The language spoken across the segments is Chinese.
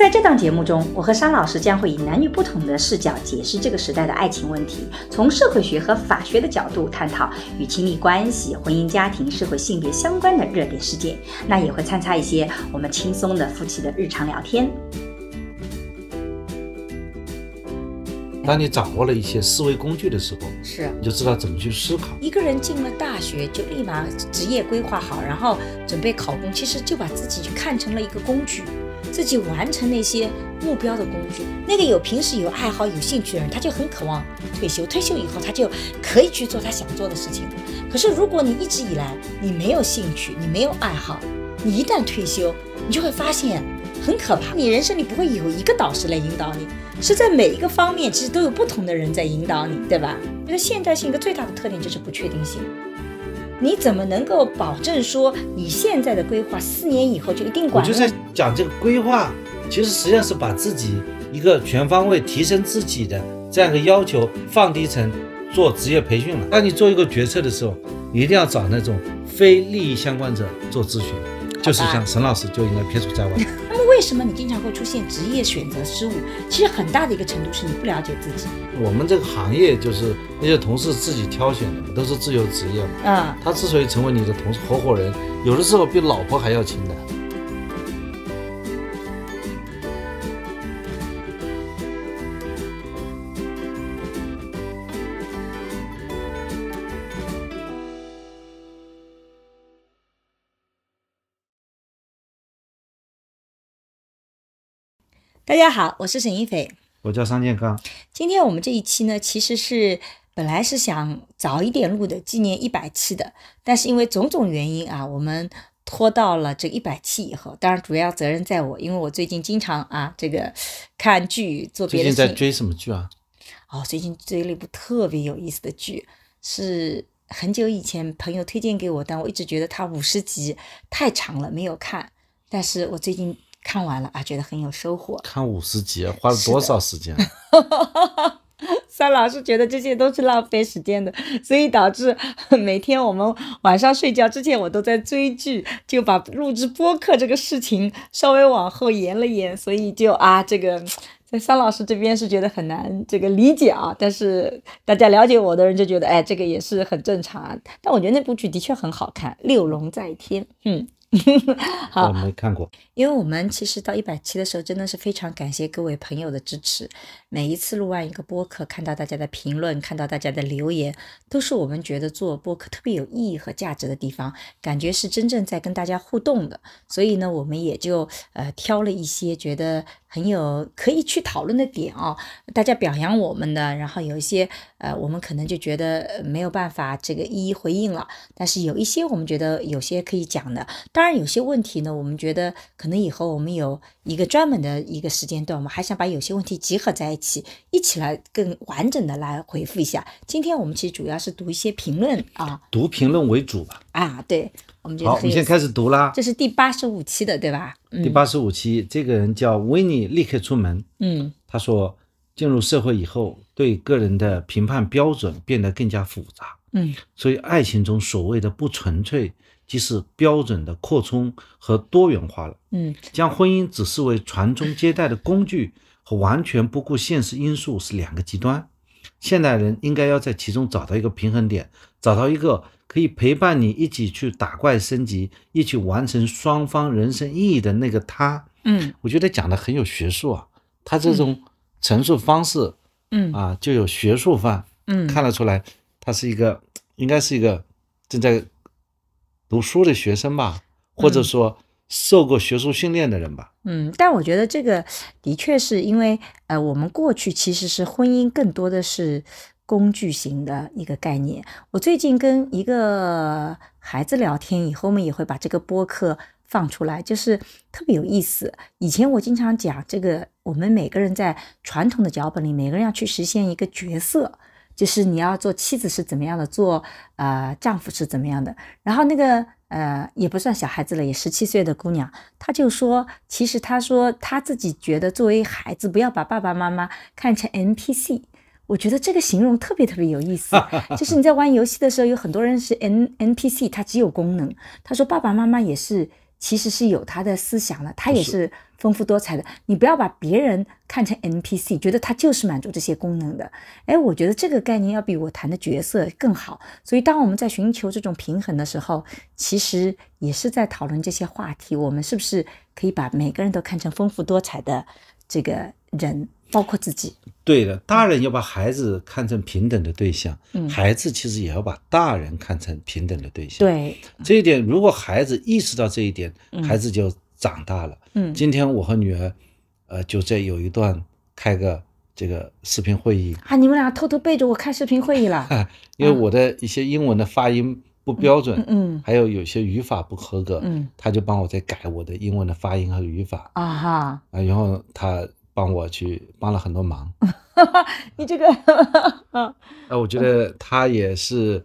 在这档节目中，我和沙老师将会以男女不同的视角解释这个时代的爱情问题，从社会学和法学的角度探讨与亲密关系、婚姻家庭、社会性别相关的热点事件。那也会参差一些我们轻松的夫妻的日常聊天。当你掌握了一些思维工具的时候，是你就知道怎么去思考。一个人进了大学就立马职业规划好，然后准备考公，其实就把自己就看成了一个工具。自己完成那些目标的工具，那个有平时有爱好、有兴趣的人，他就很渴望退休。退休以后，他就可以去做他想做的事情。可是，如果你一直以来你没有兴趣，你没有爱好，你一旦退休，你就会发现很可怕。你人生里不会有一个导师来引导你，是在每一个方面其实都有不同的人在引导你，对吧？因为现代性一个最大的特点就是不确定性。你怎么能够保证说你现在的规划四年以后就一定管用？我就在讲这个规划，其实实际上是把自己一个全方位提升自己的这样一个要求放低成做职业培训了。当你做一个决策的时候，你一定要找那种非利益相关者做咨询，就是像沈老师就应该撇除在外。为什么你经常会出现职业选择失误？其实很大的一个程度是你不了解自己。我们这个行业就是那些同事自己挑选的，都是自由职业嘛。嗯，他之所以成为你的同事合伙人，有的时候比老婆还要亲的。大家好，我是沈一斐，我叫商建刚。今天我们这一期呢，其实是本来是想早一点录的，纪念一百期的，但是因为种种原因啊，我们拖到了这一百期以后。当然，主要责任在我，因为我最近经常啊，这个看剧做别的。最近在追什么剧啊？哦，最近追了一部特别有意思的剧，是很久以前朋友推荐给我，但我一直觉得它五十集太长了，没有看。但是我最近。看完了啊，觉得很有收获。看五十集花了多少时间？三老师觉得这些都是浪费时间的，所以导致 每天我们晚上睡觉之前，我都在追剧，就把录制播客这个事情稍微往后延了延。所以就啊，这个在三老师这边是觉得很难这个理解啊，但是大家了解我的人就觉得，哎，这个也是很正常啊。但我觉得那部剧的确很好看，《六龙在天》，嗯。好，我没看过。因为我们其实到一百期的时候，真的是非常感谢各位朋友的支持。每一次录完一个播客，看到大家的评论，看到大家的留言，都是我们觉得做播客特别有意义和价值的地方，感觉是真正在跟大家互动的。所以呢，我们也就呃挑了一些觉得很有可以去讨论的点哦，大家表扬我们的，然后有一些呃我们可能就觉得没有办法这个一一回应了，但是有一些我们觉得有些可以讲的。当然，有些问题呢，我们觉得可能以后我们有一个专门的一个时间段，我们还想把有些问题集合在一起，一起来更完整的来回复一下。今天我们其实主要是读一些评论啊，读评论为主吧。啊，对，我们好，我们先开始读啦。这是第八十五期的，对吧？第八十五期，这个人叫维尼，立刻出门。嗯，他说，进入社会以后，对个人的评判标准变得更加复杂。嗯，所以爱情中所谓的不纯粹。即是标准的扩充和多元化了。嗯，将婚姻只视为传宗接代的工具和完全不顾现实因素是两个极端。现代人应该要在其中找到一个平衡点，找到一个可以陪伴你一起去打怪升级、一起完成双方人生意义的那个他。嗯，我觉得讲的很有学术啊，他这种陈述方式，嗯啊，就有学术范。嗯，看得出来，他是一个应该是一个正在。读书的学生吧，或者说受过学术训练的人吧。嗯，但我觉得这个的确是因为，呃，我们过去其实是婚姻更多的是工具型的一个概念。我最近跟一个孩子聊天以后，我们也会把这个播客放出来，就是特别有意思。以前我经常讲这个，我们每个人在传统的脚本里，每个人要去实现一个角色，就是你要做妻子是怎么样的，做呃丈夫是怎么样的。然后那个呃也不算小孩子了，也十七岁的姑娘，她就说，其实她说她自己觉得作为孩子，不要把爸爸妈妈看成 NPC。我觉得这个形容特别特别有意思，就是你在玩游戏的时候，有很多人是 N NPC，他只有功能。他说爸爸妈妈也是，其实是有他的思想的，他也是丰富多彩的。你不要把别人看成 NPC，觉得他就是满足这些功能的。哎，我觉得这个概念要比我谈的角色更好。所以当我们在寻求这种平衡的时候，其实也是在讨论这些话题。我们是不是可以把每个人都看成丰富多彩的这个人？包括自己，对的，大人要把孩子看成平等的对象，嗯，孩子其实也要把大人看成平等的对象。对。这一点，如果孩子意识到这一点，孩子就长大了。嗯，今天我和女儿，呃，就在有一段开个这个视频会议。啊，你们俩偷偷背着我开视频会议了，因为我的一些英文的发音不标准，嗯，还有有些语法不合格，嗯，他就帮我在改我的英文的发音和语法。啊哈，啊，然后他。帮我去帮了很多忙，你这个，啊，我觉得他也是，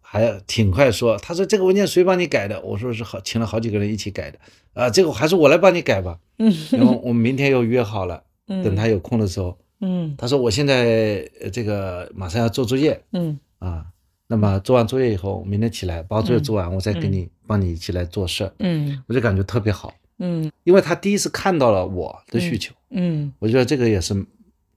还挺快说，他说这个文件谁帮你改的？我说是好，请了好几个人一起改的，啊，这个还是我来帮你改吧，嗯，然后我们明天又约好了，等他有空的时候，嗯，他说我现在这个马上要做作业，嗯，啊，那么做完作业以后，明天起来把作业做完，我再给你帮你一起来做事，嗯，我就感觉特别好。嗯，因为他第一次看到了我的需求，嗯，我觉得这个也是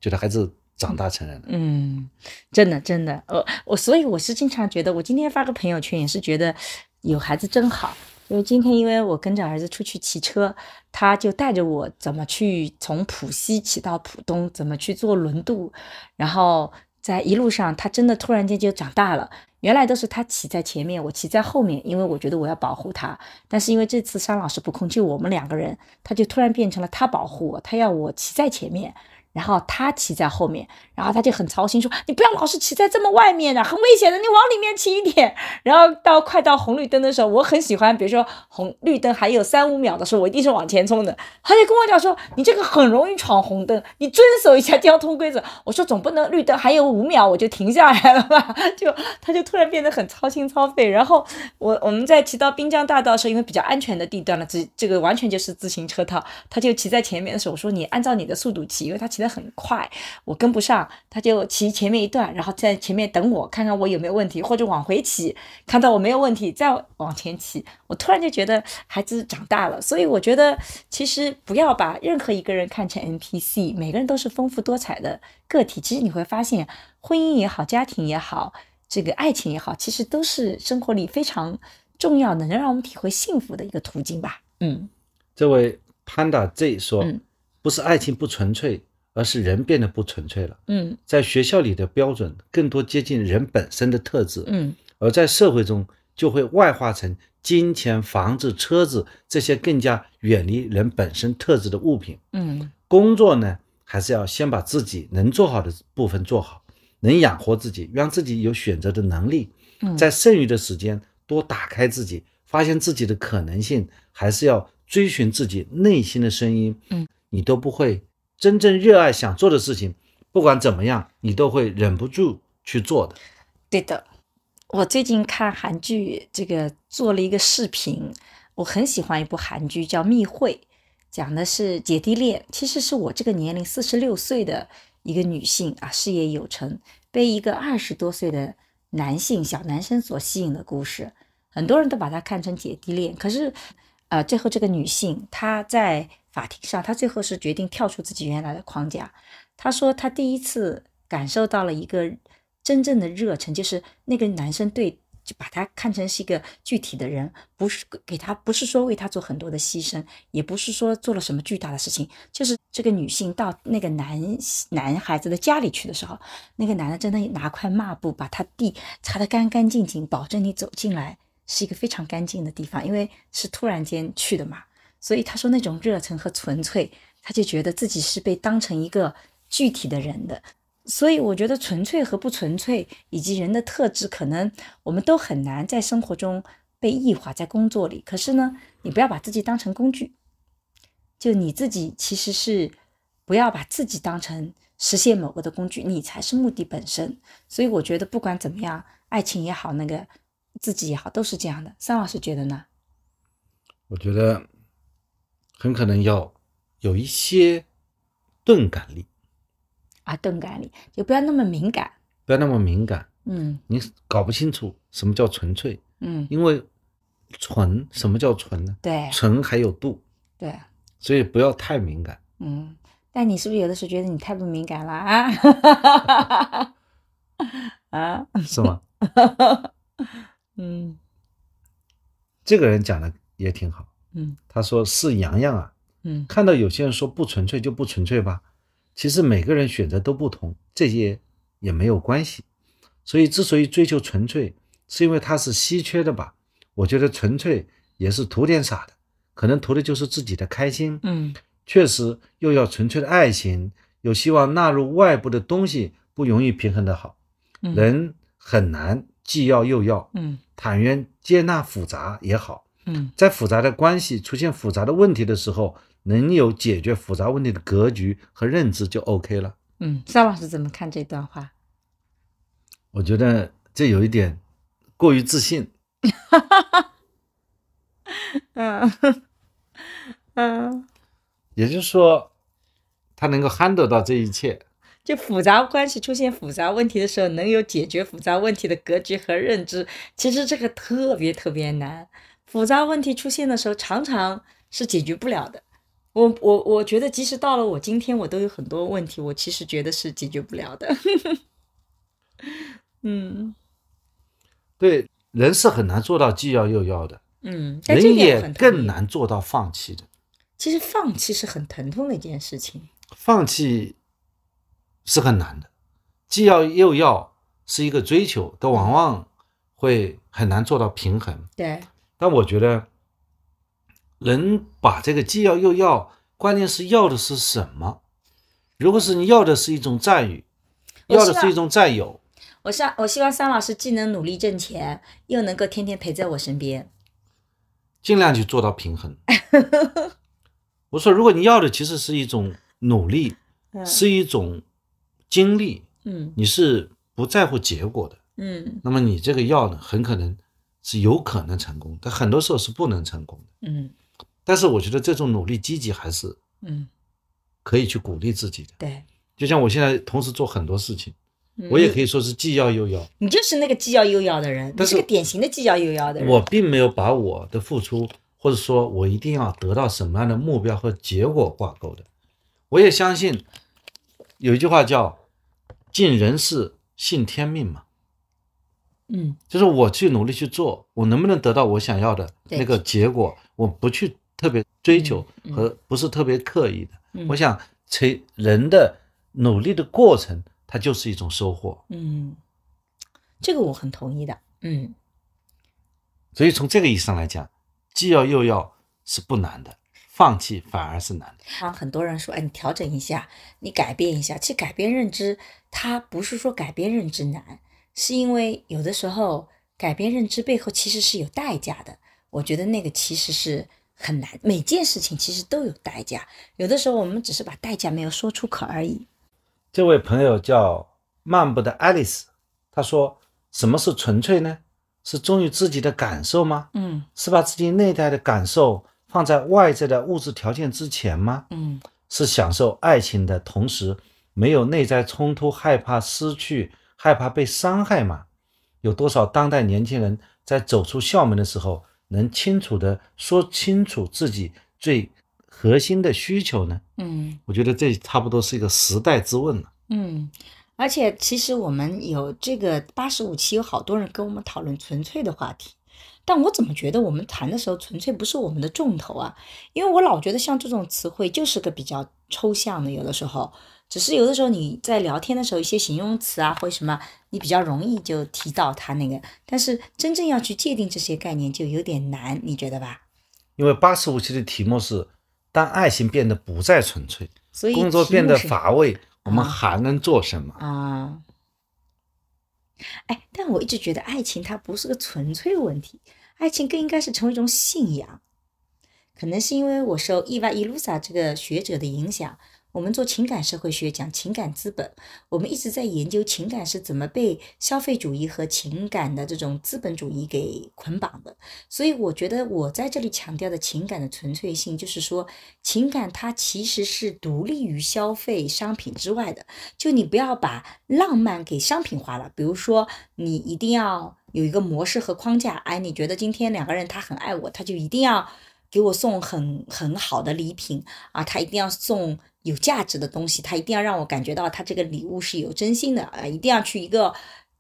觉得孩子长大成人了，嗯，真的真的，呃，我所以我是经常觉得，我今天发个朋友圈也是觉得有孩子真好，因为今天因为我跟着儿子出去骑车，他就带着我怎么去从浦西骑到浦东，怎么去做轮渡，然后在一路上他真的突然间就长大了。原来都是他骑在前面，我骑在后面，因为我觉得我要保护他。但是因为这次商老师不空，就我们两个人，他就突然变成了他保护我，他要我骑在前面。然后他骑在后面，然后他就很操心说：“你不要老是骑在这么外面的，很危险的，你往里面骑一点。”然后到快到红绿灯的时候，我很喜欢，比如说红绿灯还有三五秒的时候，我一定是往前冲的。他就跟我讲说：“你这个很容易闯红灯，你遵守一下交通规则。”我说：“总不能绿灯还有五秒我就停下来了吧？”就他就突然变得很操心操肺。然后我我们在骑到滨江大道的时候，因为比较安全的地段了，这这个完全就是自行车道，他就骑在前面的时候，我说：“你按照你的速度骑，因为他骑。”骑得很快，我跟不上，他就骑前面一段，然后在前面等我，看看我有没有问题，或者往回骑，看到我没有问题再往前骑。我突然就觉得孩子长大了，所以我觉得其实不要把任何一个人看成 NPC，每个人都是丰富多彩的个体。其实你会发现，婚姻也好，家庭也好，这个爱情也好，其实都是生活里非常重要的，能让我们体会幸福的一个途径吧。嗯，这位 Panda Z 说，不是爱情不纯粹。而是人变得不纯粹了。嗯，在学校里的标准更多接近人本身的特质。嗯，而在社会中就会外化成金钱、房子、车子这些更加远离人本身特质的物品。嗯，工作呢，还是要先把自己能做好的部分做好，能养活自己，让自己有选择的能力。嗯，在剩余的时间多打开自己，发现自己的可能性，还是要追寻自己内心的声音。嗯，你都不会。真正热爱想做的事情，不管怎么样，你都会忍不住去做的。对的，我最近看韩剧，这个做了一个视频，我很喜欢一部韩剧，叫《密会》，讲的是姐弟恋。其实是我这个年龄四十六岁的一个女性啊，事业有成，被一个二十多岁的男性小男生所吸引的故事。很多人都把它看成姐弟恋，可是，呃，最后这个女性她在。法庭上，她最后是决定跳出自己原来的框架。她说，她第一次感受到了一个真正的热忱，就是那个男生对，就把他看成是一个具体的人，不是给他，不是说为他做很多的牺牲，也不是说做了什么巨大的事情。就是这个女性到那个男男孩子的家里去的时候，那个男的真的拿块抹布把他地擦得干干净净，保证你走进来是一个非常干净的地方，因为是突然间去的嘛。所以他说那种热忱和纯粹，他就觉得自己是被当成一个具体的人的。所以我觉得纯粹和不纯粹，以及人的特质，可能我们都很难在生活中被异化在工作里。可是呢，你不要把自己当成工具，就你自己其实是不要把自己当成实现某个的工具，你才是目的本身。所以我觉得不管怎么样，爱情也好，那个自己也好，都是这样的。桑老师觉得呢？我觉得很可能要有一些钝感力啊，钝感力就不要那么敏感，不要那么敏感。嗯你搞不清楚什么叫纯粹，嗯，因为纯什么叫纯呢？对纯还有度，对，所以不要太敏感。嗯。但你是不是有的时候觉得你太不敏感了啊？啊，是吗？嗯这个人讲的也挺好。嗯他说：“是洋洋啊，嗯看到有些人说不纯粹就不纯粹吧，其实每个人选择都不同，这些也没有关系。所以之所以追求纯粹，是因为它是稀缺的吧？我觉得纯粹也是图点啥的，可能图的就是自己的开心。嗯确实，又要纯粹的爱情，又希望纳入外部的东西，不容易平衡的好。嗯人很难既要又要，嗯坦然接纳复杂也好。”嗯在复杂的关系出现复杂的问题的时候，能有解决复杂问题的格局和认知就 OK 了。嗯，邵老师怎么看这段话？我觉得这有一点过于自信。嗯嗯，也就是说，他能够 handle 到这一切。就复杂关系出现复杂问题的时候，能有解决复杂问题的格局和认知，其实这个特别特别难。复杂问题出现的时候，常常是解决不了的。我我我觉得，即使到了我今天，我都有很多问题，我其实觉得是解决不了的。嗯对，人是很难做到既要又要的，嗯，人也更。难做到放弃的。其实放弃是很疼痛的一件事情。放弃是很难的，既要又要是一个追求，但往往会很难做到平衡。对，但我觉得，人把这个既要又要，关键是要的是什么？如果是你要的是一种赞誉，要的是一种占有，我希我希望桑老师既能努力挣钱，又能够天天陪在我身边。尽量去做到平衡。我说，如果你要的其实是一种努力，嗯是一种经历，嗯你是不在乎结果的，嗯那么你这个药呢，很可能是有可能成功，但很多时候是不能成功的。嗯但是我觉得这种努力积极还是嗯，可以去鼓励自己的。对，就像我现在同时做很多事情，嗯我也可以说是既要又要，你就是那个既要又要的人，你是个典型的既要又要的人。我并没有把我的付出或者说我一定要得到什么样的目标和结果挂钩的。我也相信有一句话叫“尽人事，信天命”嘛，嗯。就是我去努力去做，我能不能得到我想要的那个结果，我不去特别追求和不是特别刻意的。嗯。我想，其人的努力的过程，它就是一种收获。嗯，这个我很同意的。嗯。所以从这个意义上来讲，既要又要是不难的，放弃反而是难的。啊，很多人说，哎，你调整一下，你改变一下。其实改变认知，它不是说改变认知难，是因为有的时候改变认知背后其实是有代价的。我觉得那个其实是很难，每件事情其实都有代价。有的时候我们只是把代价没有说出口而已。这位朋友叫漫步的爱丽丝，她说：“什么是纯粹呢？是忠于自己的感受吗？嗯是把自己内在的感受放在外在的物质条件之前吗？嗯是享受爱情的同时，没有内在冲突，害怕失去，害怕被伤害吗？有多少当代年轻人在走出校门的时候，能清楚的说清楚自己最核心的需求呢？嗯我觉得这差不多是一个时代之问了。嗯，而且其实我们有这个八十五期，有好多人跟我们讨论纯粹的话题，但我怎么觉得我们谈的时候，纯粹不是我们的重头啊？因为我老觉得像这种词汇就是个比较抽象的，有的时候，只是有的时候你在聊天的时候，一些形容词啊或者什么，你比较容易就提到它那个，但是真正要去界定这些概念就有点难，你觉得吧？因为八十五期的题目是：当爱情变得不再纯粹，所以工作变得乏味，我们啊还能做什么？啊。哎，但我一直觉得爱情它不是个纯粹问题，爱情更应该是成为一种信仰。可能是因为我受伊娃伊鲁萨这个学者的影响。我们做情感社会学，讲情感资本，我们一直在研究情感是怎么被消费主义和情感的这种资本主义给捆绑的。所以，我觉得我在这里强调的情感的纯粹性，就是说，情感它其实是独立于消费商品之外的。就你不要把浪漫给商品化了。比如说，你一定要有一个模式和框架。哎，你觉得今天两个人他很爱我，他就一定要给我送很很好的礼品啊，他一定要送。有价值的东西，他一定要让我感觉到他这个礼物是有真心的啊！一定要去一个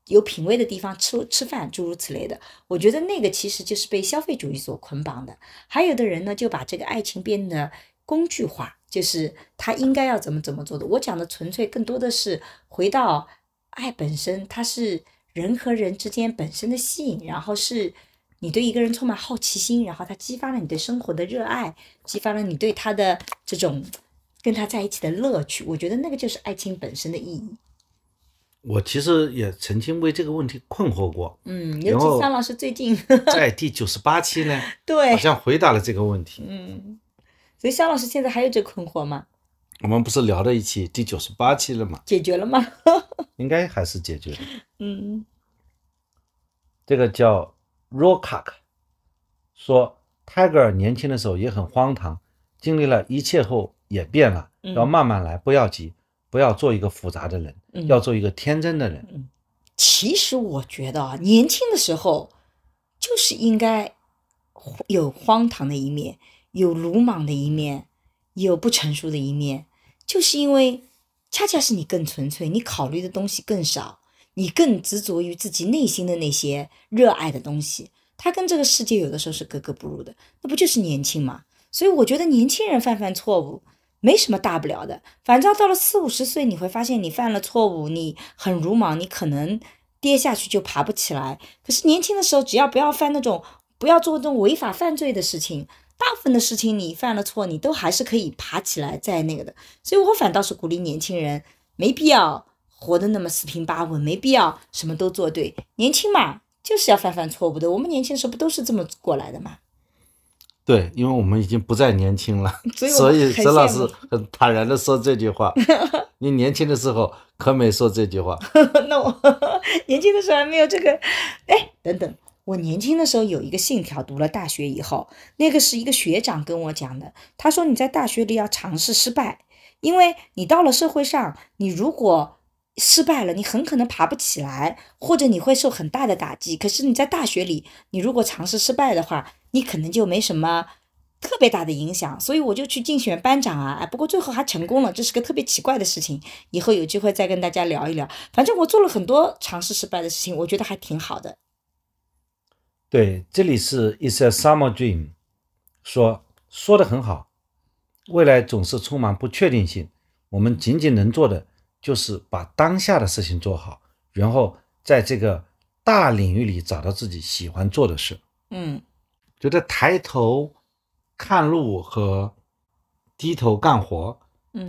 有品位的地方吃吃饭，诸如此类的。我觉得那个其实就是被消费主义所捆绑的。还有的人呢，就把这个爱情变得工具化，就是他应该要怎么怎么做的。我讲的纯粹更多的是回到爱本身，它是人和人之间本身的吸引，然后是你对一个人充满好奇心，然后他激发了你对生活的热爱，激发了你对他的这种。跟他在一起的乐趣，我觉得那个就是爱情本身的意义。我其实也曾经为这个问题困惑过。嗯，尤其肖老师最近 在第九十八期呢，对，好像回答了这个问题。嗯，所以肖老师现在还有这困惑吗？我们不是聊到一起第九十八期了吗？解决了吗？应该还是解决了。嗯，这个叫 Rokak 说，泰戈尔年轻的时候也很荒唐，经历了一切后。也变了，要慢慢来，不要急，不要做一个复杂的人，要做一个天真的人。其实我觉得啊，年轻的时候就是应该有荒唐的一面，有鲁莽的一面，有不成熟的一面，就是因为恰恰是你更纯粹，你考虑的东西更少，你更执着于自己内心的那些热爱的东西，它跟这个世界有的时候是格格不入的，那不就是年轻吗？所以我觉得年轻人犯犯错误。没什么大不了的，反正到了四五十岁，你会发现你犯了错误，你很鲁莽，你可能跌下去就爬不起来。可是年轻的时候，只要不要犯那种，不要做这种违法犯罪的事情，大部分的事情你犯了错，你都还是可以爬起来再那个的。所以我反倒是鼓励年轻人，没必要活得那么四平八稳，没必要什么都做对。年轻嘛，就是要犯犯错误的。我们年轻的时候不都是这么过来的吗？对，因为我们已经不再年轻了，所以曾老师很坦然的说这句话。你年轻的时候可没说这句话。那我年轻的时候还没有这个，哎，等等，我年轻的时候有一个信条，读了大学以后，那个是一个学长跟我讲的。他说你在大学里要尝试失败，因为你到了社会上，你如果失败了，你很可能爬不起来，或者你会受很大的打击。可是你在大学里，你如果尝试失败的话，你可能就没什么特别大的影响，所以我就去竞选班长啊，哎，不过最后还成功了，这是个特别奇怪的事情，以后有机会再跟大家聊一聊。反正我做了很多尝试失败的事情，我觉得还挺好的。对，这里是 It's a summer dream，说说的很好，未来总是充满不确定性，我们仅仅能做的就是把当下的事情做好，然后在这个大领域里找到自己喜欢做的事。嗯。觉得抬头看路和低头干活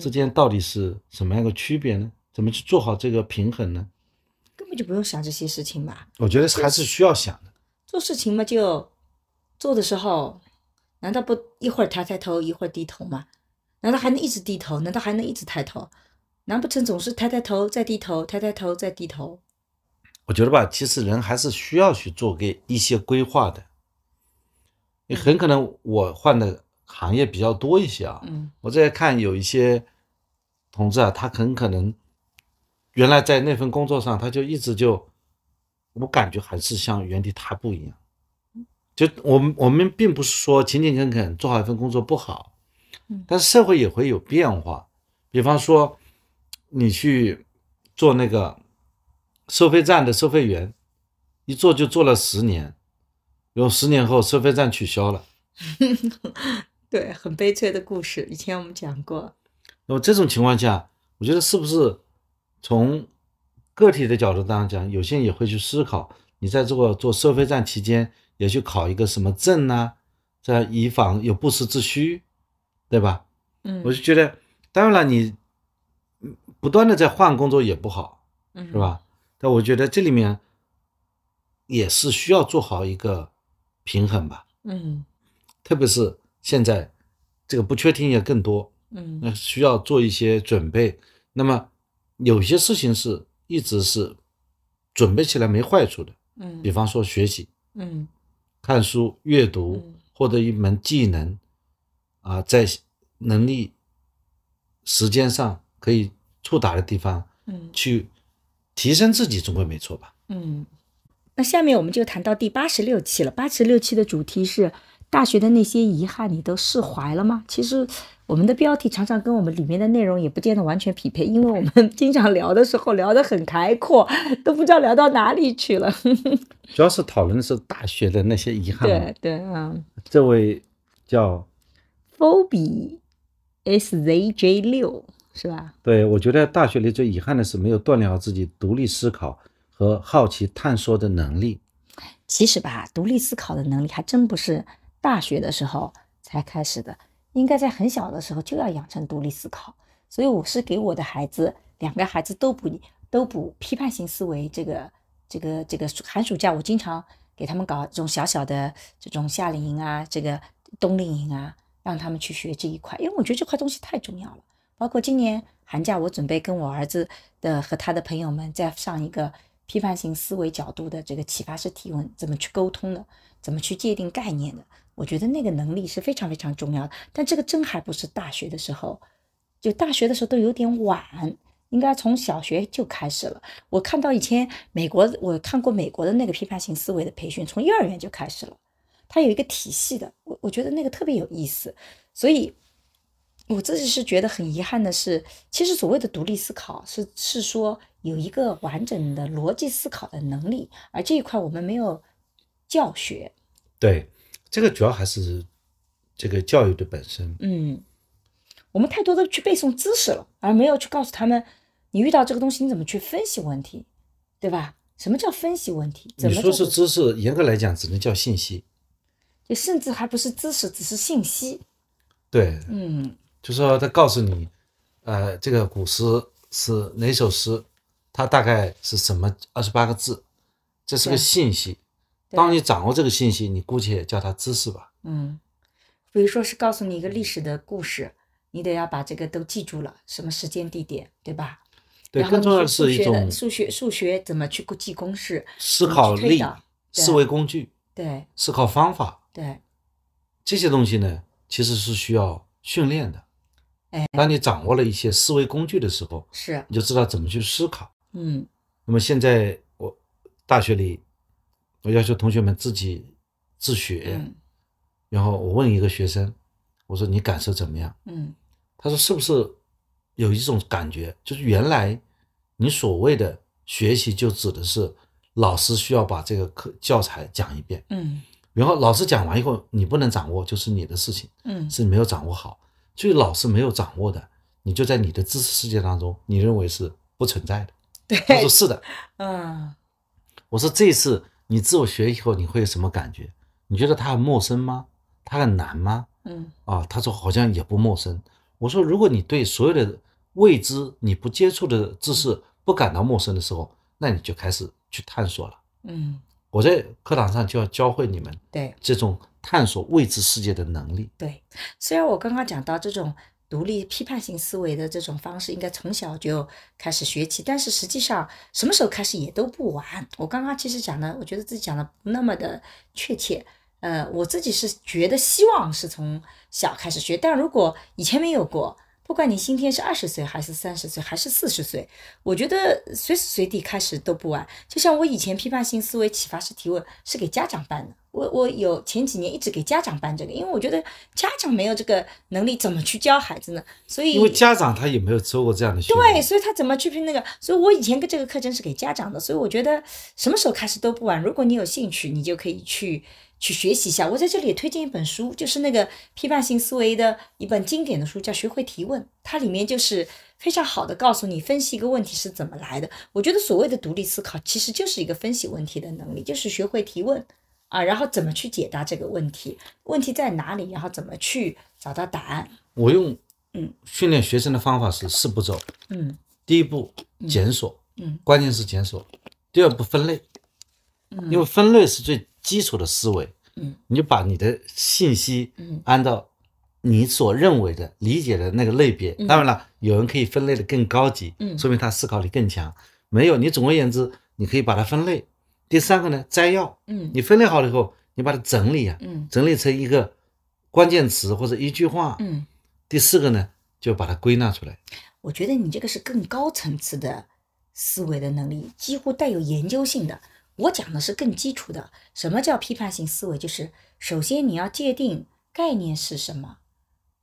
之间到底是什么样的区别呢？怎么去做好这个平衡呢？根本就不用想这些事情吧。我觉得还是需要想的。做事情嘛，就做的时候，难道不一会儿抬抬头，一会儿低头吗？难道还能一直低头？难道还能一直抬头？难不成总是抬抬头再低头，抬抬头再低头？我觉得吧，其实人还是需要去做给一些规划的。你很可能我换的行业比较多一些啊，嗯，我在看有一些同志啊，他很可能原来在那份工作上，他就一直就，我感觉还是像原地踏步一样，就我们我们并不是说勤勤恳恳做好一份工作不好，嗯，但是社会也会有变化，比方说你去做那个收费站的收费员，一做就做了十年。有十年后，收费站取消了。对，很悲催的故事，以前我们讲过。那么这种情况下，我觉得是不是从个体的角度当中讲，有些人也会去思考，你在这个做收费站期间，也去考一个什么证呢？这以防有不时之需，对吧？嗯，我就觉得，当然了，你不断的在换工作也不好，是吧？但我觉得这里面也是需要做好一个。平衡吧。嗯特别是现在这个不确定也更多，嗯那需要做一些准备。那么有些事情是一直是准备起来没坏处的，嗯比方说学习、嗯看书、阅读嗯，获得一门技能，啊，在能力、时间上可以触达的地方嗯去提升自己，总归没错吧？嗯。那下面我们就谈到第八十六期了。八十六期的主题是大学的那些遗憾，你都释怀了吗？其实我们的标题常常跟我们里面的内容也不见得完全匹配，因为我们 经常聊的时候聊得很开阔，都不知道聊到哪里去了。主要是讨论的是大学的那些遗憾嘛。对对，嗯这位叫，Phoebe SZJ 六是吧？对，我觉得大学里最遗憾的是没有锻炼好自己独立思考和好奇探索的能力。其实吧，独立思考的能力还真不是大学的时候才开始的，应该在很小的时候就要养成独立思考。所以我是给我的孩子，两个孩子都补都补批判性思维这个这个这个寒暑假，我经常给他们搞这种小小的这种夏令营啊，这个冬令营啊，让他们去学这一块，因为我觉得这块东西太重要了。包括今年寒假，我准备跟我儿子的和他的朋友们再上一个批判性思维角度的这个启发式提问，怎么去沟通的，怎么去界定概念的。我觉得那个能力是非常非常重要的。但这个真还不是大学的时候，就大学的时候都有点晚，应该从小学就开始了。我看到以前美国，我看过美国的那个批判性思维的培训，从幼儿园就开始了，它有一个体系的，我我觉得那个特别有意思，所以。我自己是觉得很遗憾的是，其实所谓的独立思考是是说有一个完整的逻辑思考的能力，而这一块我们没有教学。对，这个主要还是这个教育的本身。嗯，我们太多的去背诵知识了，而没有去告诉他们，你遇到这个东西你怎么去分析问题，对吧？什么叫分析问题？怎你说是知识，严格来讲只能叫信息。就甚至还不是知识，只是信息。对，嗯就说他告诉你，呃，这个古诗是哪首诗，它大概是什么二十八个字，这是个信息。当你掌握这个信息，你姑且叫它知识吧。嗯，比如说是告诉你一个历史的故事，你得要把这个都记住了，什么时间地点，对吧？对，更重要的是一种数学，数学怎么去记公式，思考力思维工具、对思考方法对，这些东西呢，其实是需要训练的。哎，当你掌握了一些思维工具的时候，是，你就知道怎么去思考。嗯。那么现在我大学里，我要求同学们自己自学，嗯。然后我问一个学生，我说你感受怎么样？嗯。他说是不是有一种感觉，就是原来你所谓的学习就指的是老师需要把这个课教材讲一遍，嗯。然后老师讲完以后你不能掌握就是你的事情，嗯。是你没有掌握好。至于老师没有掌握的，你就在你的知识世界当中，你认为是不存在的。对他说，是的。嗯我说这次你自我学以后你会有什么感觉？你觉得它很陌生吗？它很难吗？嗯啊，他说好像也不陌生。我说如果你对所有的未知、你不接触的知识不感到陌生的时候，那你就开始去探索了。嗯，我在课堂上就要教会你们对这种探索未知世界的能力。对。虽然我刚刚讲到这种独立批判性思维的这种方式，应该从小就开始学起，但是实际上什么时候开始也都不晚。我刚刚其实讲的，我觉得自己讲的不那么的确切。呃，我自己是觉得希望是从小开始学，但如果以前没有过，不管你今天是二十岁还是三十岁还是四十岁，我觉得随时随地开始都不晚。就像我以前批判性思维启发式提问是给家长办的，我我有前几年一直给家长办这个，因为我觉得家长没有这个能力，怎么去教孩子呢？所以因为家长他也没有受过这样的训对，所以他怎么去拼那个？所以我以前跟这个课程是给家长的，所以我觉得什么时候开始都不晚。如果你有兴趣，你就可以去去学习一下。我在这里也推荐一本书，就是那个批判性思维的一本经典的书，叫《学会提问》，它里面就是非常好的告诉你分析一个问题是怎么来的。我觉得所谓的独立思考，其实就是一个分析问题的能力，就是学会提问啊，然后怎么去解答这个问题，问题在哪里，然后怎么去找到答案。我用嗯训练学生的方法是四步骤：嗯第一步检索，嗯关键是检索；第二步分类，嗯因为分类是最基础的思维。嗯，你就把你的信息嗯按照你所认为的理解的那个类别。嗯当然了，有人可以分类的更高级，嗯说明他思考力更强。没有，你总而言之，你可以把它分类。第三个呢，摘要，嗯你分类好了以后，你把它整理啊，嗯整理成一个关键词或者一句话。嗯，第四个呢，就把它归纳出来。我觉得你这个是更高层次的思维的能力，几乎带有研究性的。我讲的是更基础的。什么叫批判性思维？就是首先你要界定概念是什么。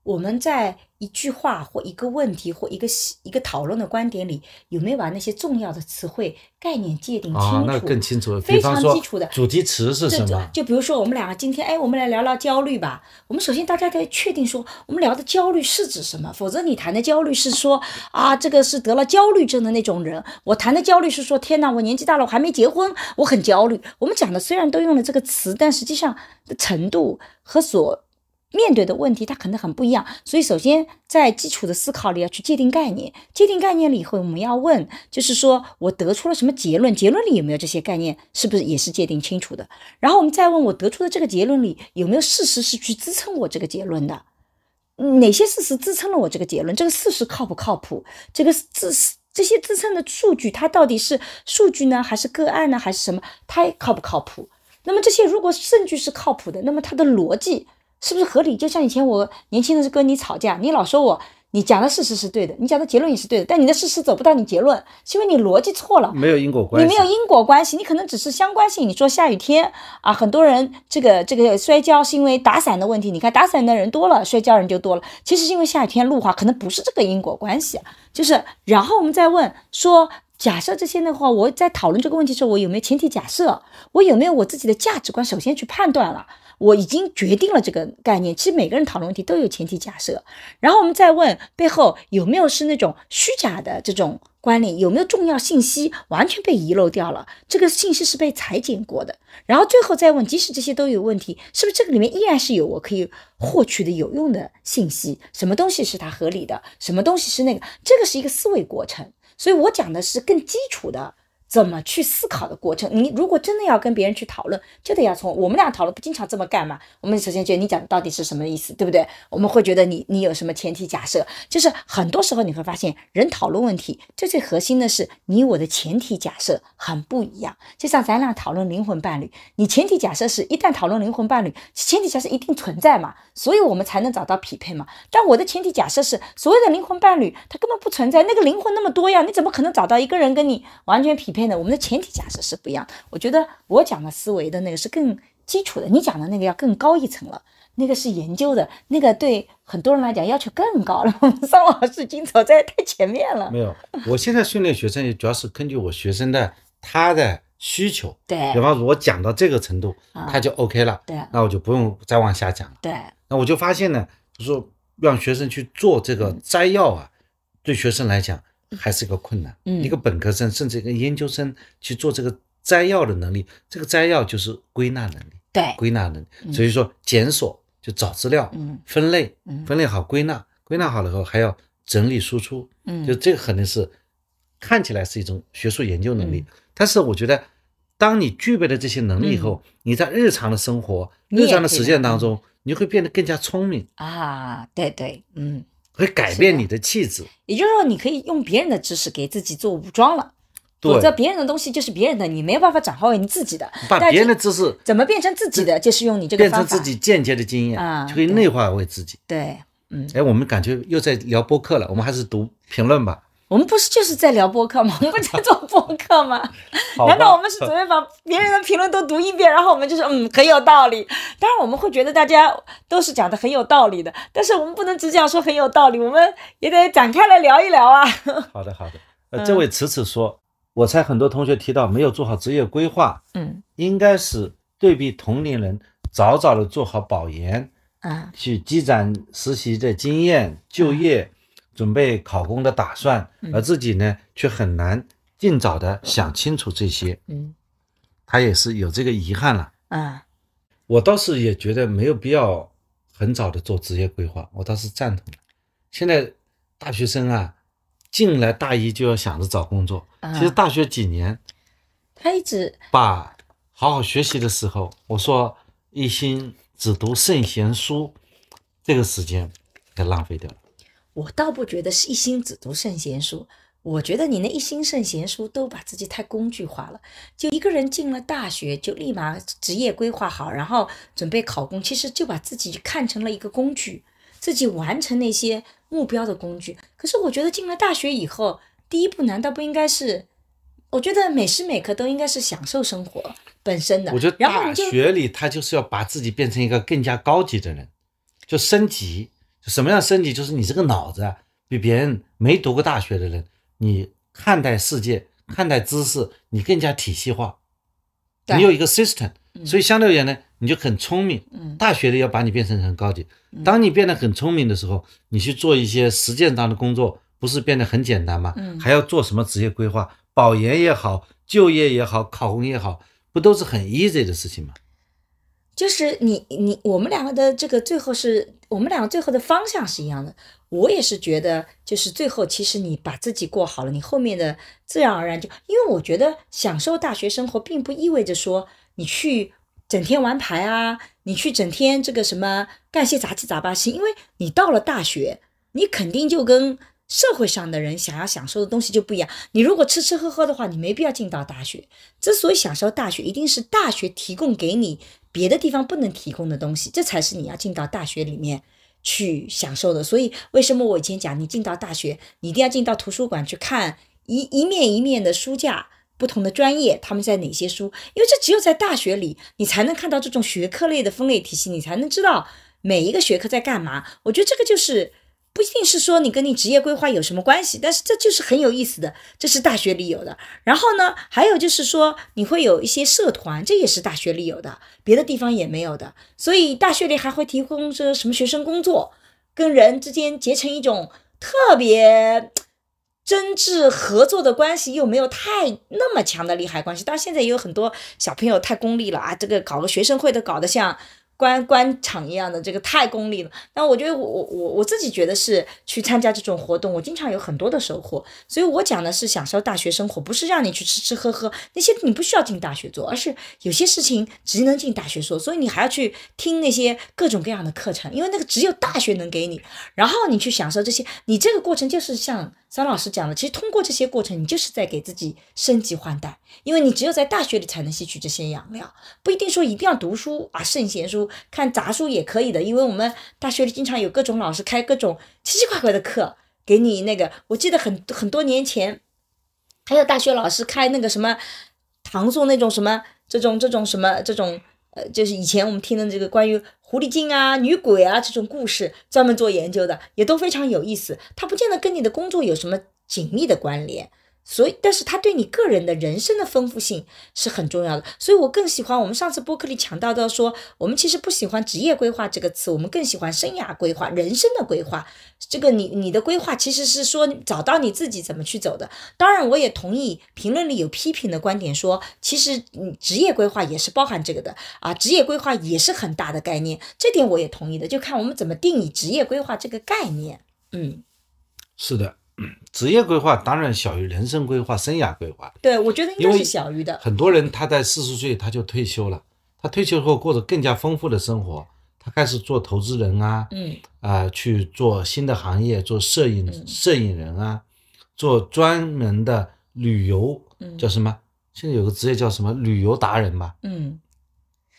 我们在一句话或一个问题或一个一个讨论的观点里，有没有把那些重要的词汇概念界定清楚？啊，那更清楚了。非常基础的主题词是什么？就比如说，我们两个今天，哎，我们来聊聊焦虑吧。我们首先大家得确定说，我们聊的焦虑是指什么，否则你谈的焦虑是说啊，这个是得了焦虑症的那种人。我谈的焦虑是说，天哪，我年纪大了，我还没结婚，我很焦虑。我们讲的虽然都用了这个词，但实际上的程度和所面对的问题，它可能很不一样。所以，首先在基础的思考里要去界定概念，界定概念了以后，我们要问，就是说我得出了什么结论？结论里有没有这些概念？是不是也是界定清楚的？然后我们再问我得出的这个结论里有没有事实是去支撑我这个结论的？哪些事实支撑了我这个结论？这个事实靠不靠谱？这个支这些支撑的数据，它到底是数据呢，还是个案呢，还是什么？它靠不靠谱？那么这些如果证据是靠谱的，那么它的逻辑是不是合理？就像以前我年轻的时候跟你吵架，你老说我你讲的事实是对的，你讲的结论也是对的，但你的事实走不到你结论，是因为你逻辑错了。没有因果关系。你没有因果关系，你可能只是相关性。你说下雨天啊，很多人这个这个摔跤是因为打伞的问题。你看打伞的人多了，摔跤人就多了。其实是因为下雨天路滑，可能不是这个因果关系啊。就是，然后我们再问说，假设这些的话，我在讨论这个问题的时候，我有没有前提假设？我有没有我自己的价值观？首先去判断了。我已经决定了这个概念。其实每个人讨论问题都有前提假设，然后我们再问背后有没有是那种虚假的这种关联，有没有重要信息完全被遗漏掉了，这个信息是被裁剪过的。然后最后再问，即使这些都有问题，是不是这个里面依然是有我可以获取的有用的信息？什么东西是它合理的？什么东西是那个？这个是一个思维过程。所以我讲的是更基础的。怎么去思考的过程？你如果真的要跟别人去讨论，就得要从我们俩讨论，不经常这么干嘛？我们首先觉得你讲到底是什么意思，对不对？我们会觉得你你有什么前提假设？就是很多时候你会发现，人讨论问题最最核心的是你我的前提假设很不一样。就像咱俩讨论灵魂伴侣，你前提假设是一旦讨论灵魂伴侣，前提假设一定存在嘛，所以我们才能找到匹配嘛。但我的前提假设是所谓的灵魂伴侣，它根本不存在，那个灵魂那么多样，你怎么可能找到一个人跟你完全匹配？我们的前提假设是不一样，我觉得我讲的思维的那个是更基础的，你讲的那个要更高一层了，那个是研究的，那个对很多人来讲要求更高了。我们桑老师已经走在太前面了。没有，我现在训练学生也主要是根据我学生的他的需求，对比方说我讲到这个程度，啊他就 OK 了，对那我就不用再往下讲了。对，那我就发现呢，就是说让学生去做这个摘要啊，对学生来讲还是一个困难。嗯一个本科生甚至一个研究生去做这个摘要的能力，这个摘要就是归纳能力，对，归纳能力。所以说检索就找资料，嗯分类嗯，分类好归纳，归纳好了以后还要整理输出，嗯就这个肯定是看起来是一种学术研究能力，嗯但是我觉得，当你具备了这些能力以后，你在日常的生活、日常的实践当中，你会变得更加聪明，啊，对对，嗯，会改变你的气质。也就是说，你可以用别人的知识给自己做武装了。对否则别人的东西就是别人的，你没有办法转化为你自己的。把别人的知识怎么变成自己的，就是用你这个变。成自己间接的经验，啊就可以内化为自己。对，嗯，哎，我们感觉又在聊播客了，我们还是读评论吧。我们不是就是在聊播客吗？我们不在做播客吗？难道我们是准备把别人的评论都读一遍，然后我们就说嗯很有道理？当然我们会觉得大家都是讲的很有道理的，但是我们不能只讲说很有道理，我们也得展开来聊一聊啊。好的，好的。嗯呃，这位迟迟说，我猜很多同学提到没有做好职业规划，嗯应该是对比同龄人早早的做好保研，啊去积攒实习的经验、就业、准备考公的打算，嗯而自己呢却很难尽早的想清楚这些，嗯他也是有这个遗憾了。啊我倒是也觉得没有必要很早的做职业规划，我倒是赞同的。现在大学生啊，进来大一就要想着找工作，啊其实大学几年他一直把好好学习的时候，我说一心只读圣贤书，这个时间给浪费掉了。我倒不觉得是一心只读圣贤书，我觉得你那一心圣贤书都把自己太工具化了。就一个人进了大学，就立马职业规划好，然后准备考公，其实就把自己看成了一个工具，自己完成那些目标的工具。可是我觉得进了大学以后，第一步难道不应该是？我觉得每时每刻都应该是享受生活本身的。我觉得大学里他就是要把自己变成一个更加高级的人，就升级。就什么样升级？就是你这个脑子啊，比别人没读过大学的人，你看待世界、看待知识，你更加体系化。你有一个 system，所以相对而言呢，你就很聪明。嗯大学的要把你变成很高级。当你变得很聪明的时候，你去做一些实践上的工作，不是变得很简单吗？嗯还要做什么职业规划？保研也好，就业也好，考公也好，不都是很 easy 的事情吗？就是你你我们两个的这个最后是我们两个最后的方向是一样的。我也是觉得，就是最后其实你把自己过好了，你后面的自然而然就，因为我觉得享受大学生活，并不意味着说你去整天玩牌啊，你去整天这个什么干些杂七杂八事，因为你到了大学，你肯定就跟社会上的人想要享受的东西就不一样。你如果吃吃喝喝的话，你没必要进到大学。之所以享受大学，一定是大学提供给你别的地方不能提供的东西，这才是你要进到大学里面去享受的。所以，为什么我以前讲，你进到大学，你一定要进到图书馆去看一一面一面的书架。不同的专业，他们在哪些书？因为这只有在大学里，你才能看到这种学科类的分类体系，你才能知道每一个学科在干嘛。我觉得这个就是不一定是说你跟你职业规划有什么关系，但是这就是很有意思的，这是大学里有的。然后呢，还有就是说你会有一些社团，这也是大学里有的，别的地方也没有的。所以大学里还会提供这什么学生工作，跟人之间结成一种特别。真挚合作的关系又没有太那么强的利害关系，当然现在也有很多小朋友太功利了啊，这个搞个学生会都搞得像官官场一样的，这个太功利了。但我觉得我我我我自己觉得是去参加这种活动，我经常有很多的收获。所以我讲的是享受大学生活，不是让你去吃吃喝喝那些你不需要进大学做，而是有些事情只能进大学做，所以你还要去听那些各种各样的课程，因为那个只有大学能给你。然后你去享受这些，你这个过程就是像张老师讲的，其实通过这些过程，你就是在给自己升级换代，因为你只有在大学里才能吸取这些养料，不一定说一定要读书啊，圣贤书看杂书也可以的，因为我们大学里经常有各种老师开各种奇奇怪怪的课给你那个，我记得很很多年前，还有大学老师开那个什么唐宋那种什么这种这种什么这种。呃，就是以前我们听的这个关于狐狸精啊、女鬼啊这种故事，专门做研究的，也都非常有意思。它不见得跟你的工作有什么紧密的关联，所以，但是它对你个人的人生的丰富性是很重要的。所以我更喜欢我们上次播客里强调到说，我们其实不喜欢职业规划这个词，我们更喜欢生涯规划、人生的规划。这个你你的规划其实是说找到你自己怎么去走的。当然，我也同意评论里有批评的观点，说其实嗯职业规划也是包含这个的啊，职业规划也是很大的概念，这点我也同意的，就看我们怎么定义职业规划这个概念。嗯，是的，职业规划当然小于人生规划、生涯规划。对，我觉得应该是小于的。很多人他在四十岁他就退休了，他退休后过着更加丰富的生活，他开始做投资人啊，嗯啊、去做新的行业，做摄影、摄影人啊，做专门的旅游，嗯叫什么？现在有个职业叫什么？旅游达人吧，嗯。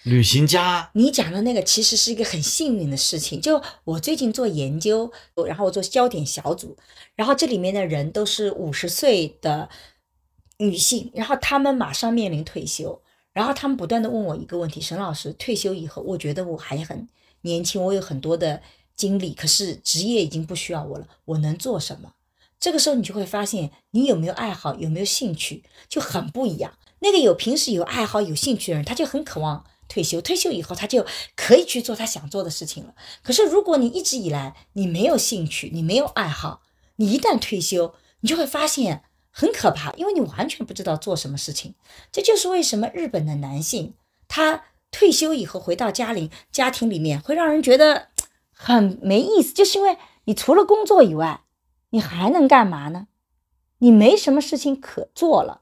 旅行家。你讲的那个其实是一个很幸运的事情。就我最近做研究，然后我做焦点小组，然后这里面的人都是五十岁的女性，然后她们马上面临退休，然后他们不断的问我一个问题：沈老师，退休以后，我觉得我还很年轻，我有很多的经历，可是职业已经不需要我了，我能做什么？这个时候你就会发现，你有没有爱好，有没有兴趣，就很不一样。那个有平时有爱好、有兴趣的人，他就很渴望退休。退休以后，他就可以去做他想做的事情了。可是，如果你一直以来你没有兴趣，你没有爱好，你一旦退休，你就会发现很可怕，因为你完全不知道做什么事情。这就是为什么日本的男性他退休以后回到家里家庭里面，会让人觉得很没意思，就是因为你除了工作以外，你还能干嘛呢？你没什么事情可做了。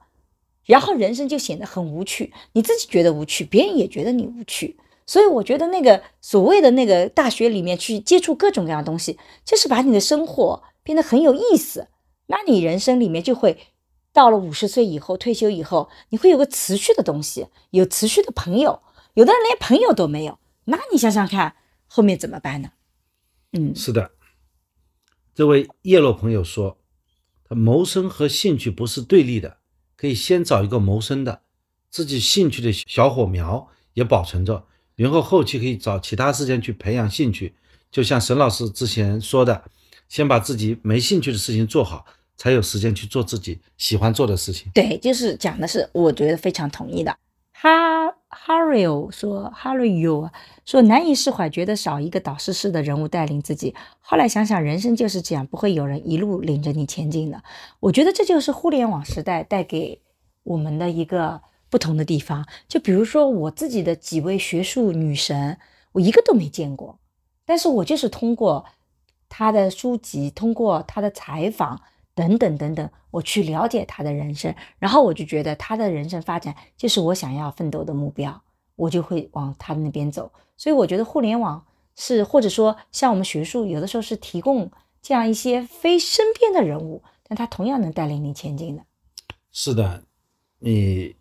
然后人生就显得很无趣，你自己觉得无趣，别人也觉得你无趣，所以我觉得那个所谓的那个大学里面去接触各种各样的东西，就是把你的生活变得很有意思。那你人生里面就会到了五十岁以后退休以后，你会有个持续的东西，有持续的朋友。有的人连朋友都没有，那你想想看后面怎么办呢？嗯，是的，这位叶落朋友说，他谋生和兴趣不是对立的，可以先找一个谋生的，自己兴趣的小火苗也保存着，然后后期可以找其他时间去培养兴趣。就像沈老师之前说的，先把自己没兴趣的事情做好，才有时间去做自己喜欢做的事情。对，就是讲的是，我觉得非常同意的。哈哈瑞欧说，哈瑞欧说难以释怀，觉得少一个导师式的人物带领自己。后来想想，人生就是这样，不会有人一路领着你前进的。我觉得这就是互联网时代带给我们的一个不同的地方。就比如说我自己的几位学术女神，我一个都没见过，但是我就是通过她的书籍，通过她的采访。等等等等，我去了解他的人生，然后我就觉得他的人生发展就是我想要奋斗的目标，我就会往他那边走。所以我觉得互联网是，或者说像我们学术，有的时候是提供这样一些非身边的人物，但他同样能带领你前进的。是的，你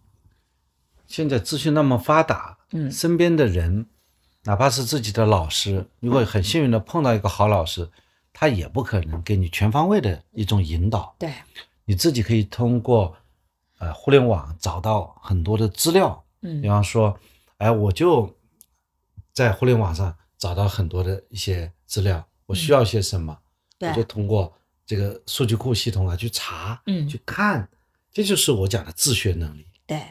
现在资讯那么发达，嗯，身边的人，哪怕是自己的老师，如果很幸运的碰到一个好老师。他也不可能给你全方位的一种引导，对，你自己可以通过，呃，互联网找到很多的资料，嗯，比方说，哎，我就在互联网上找到很多的一些资料，我需要些什么，我就通过这个数据库系统啊去查，嗯，去看，这就是我讲的自学能力，对，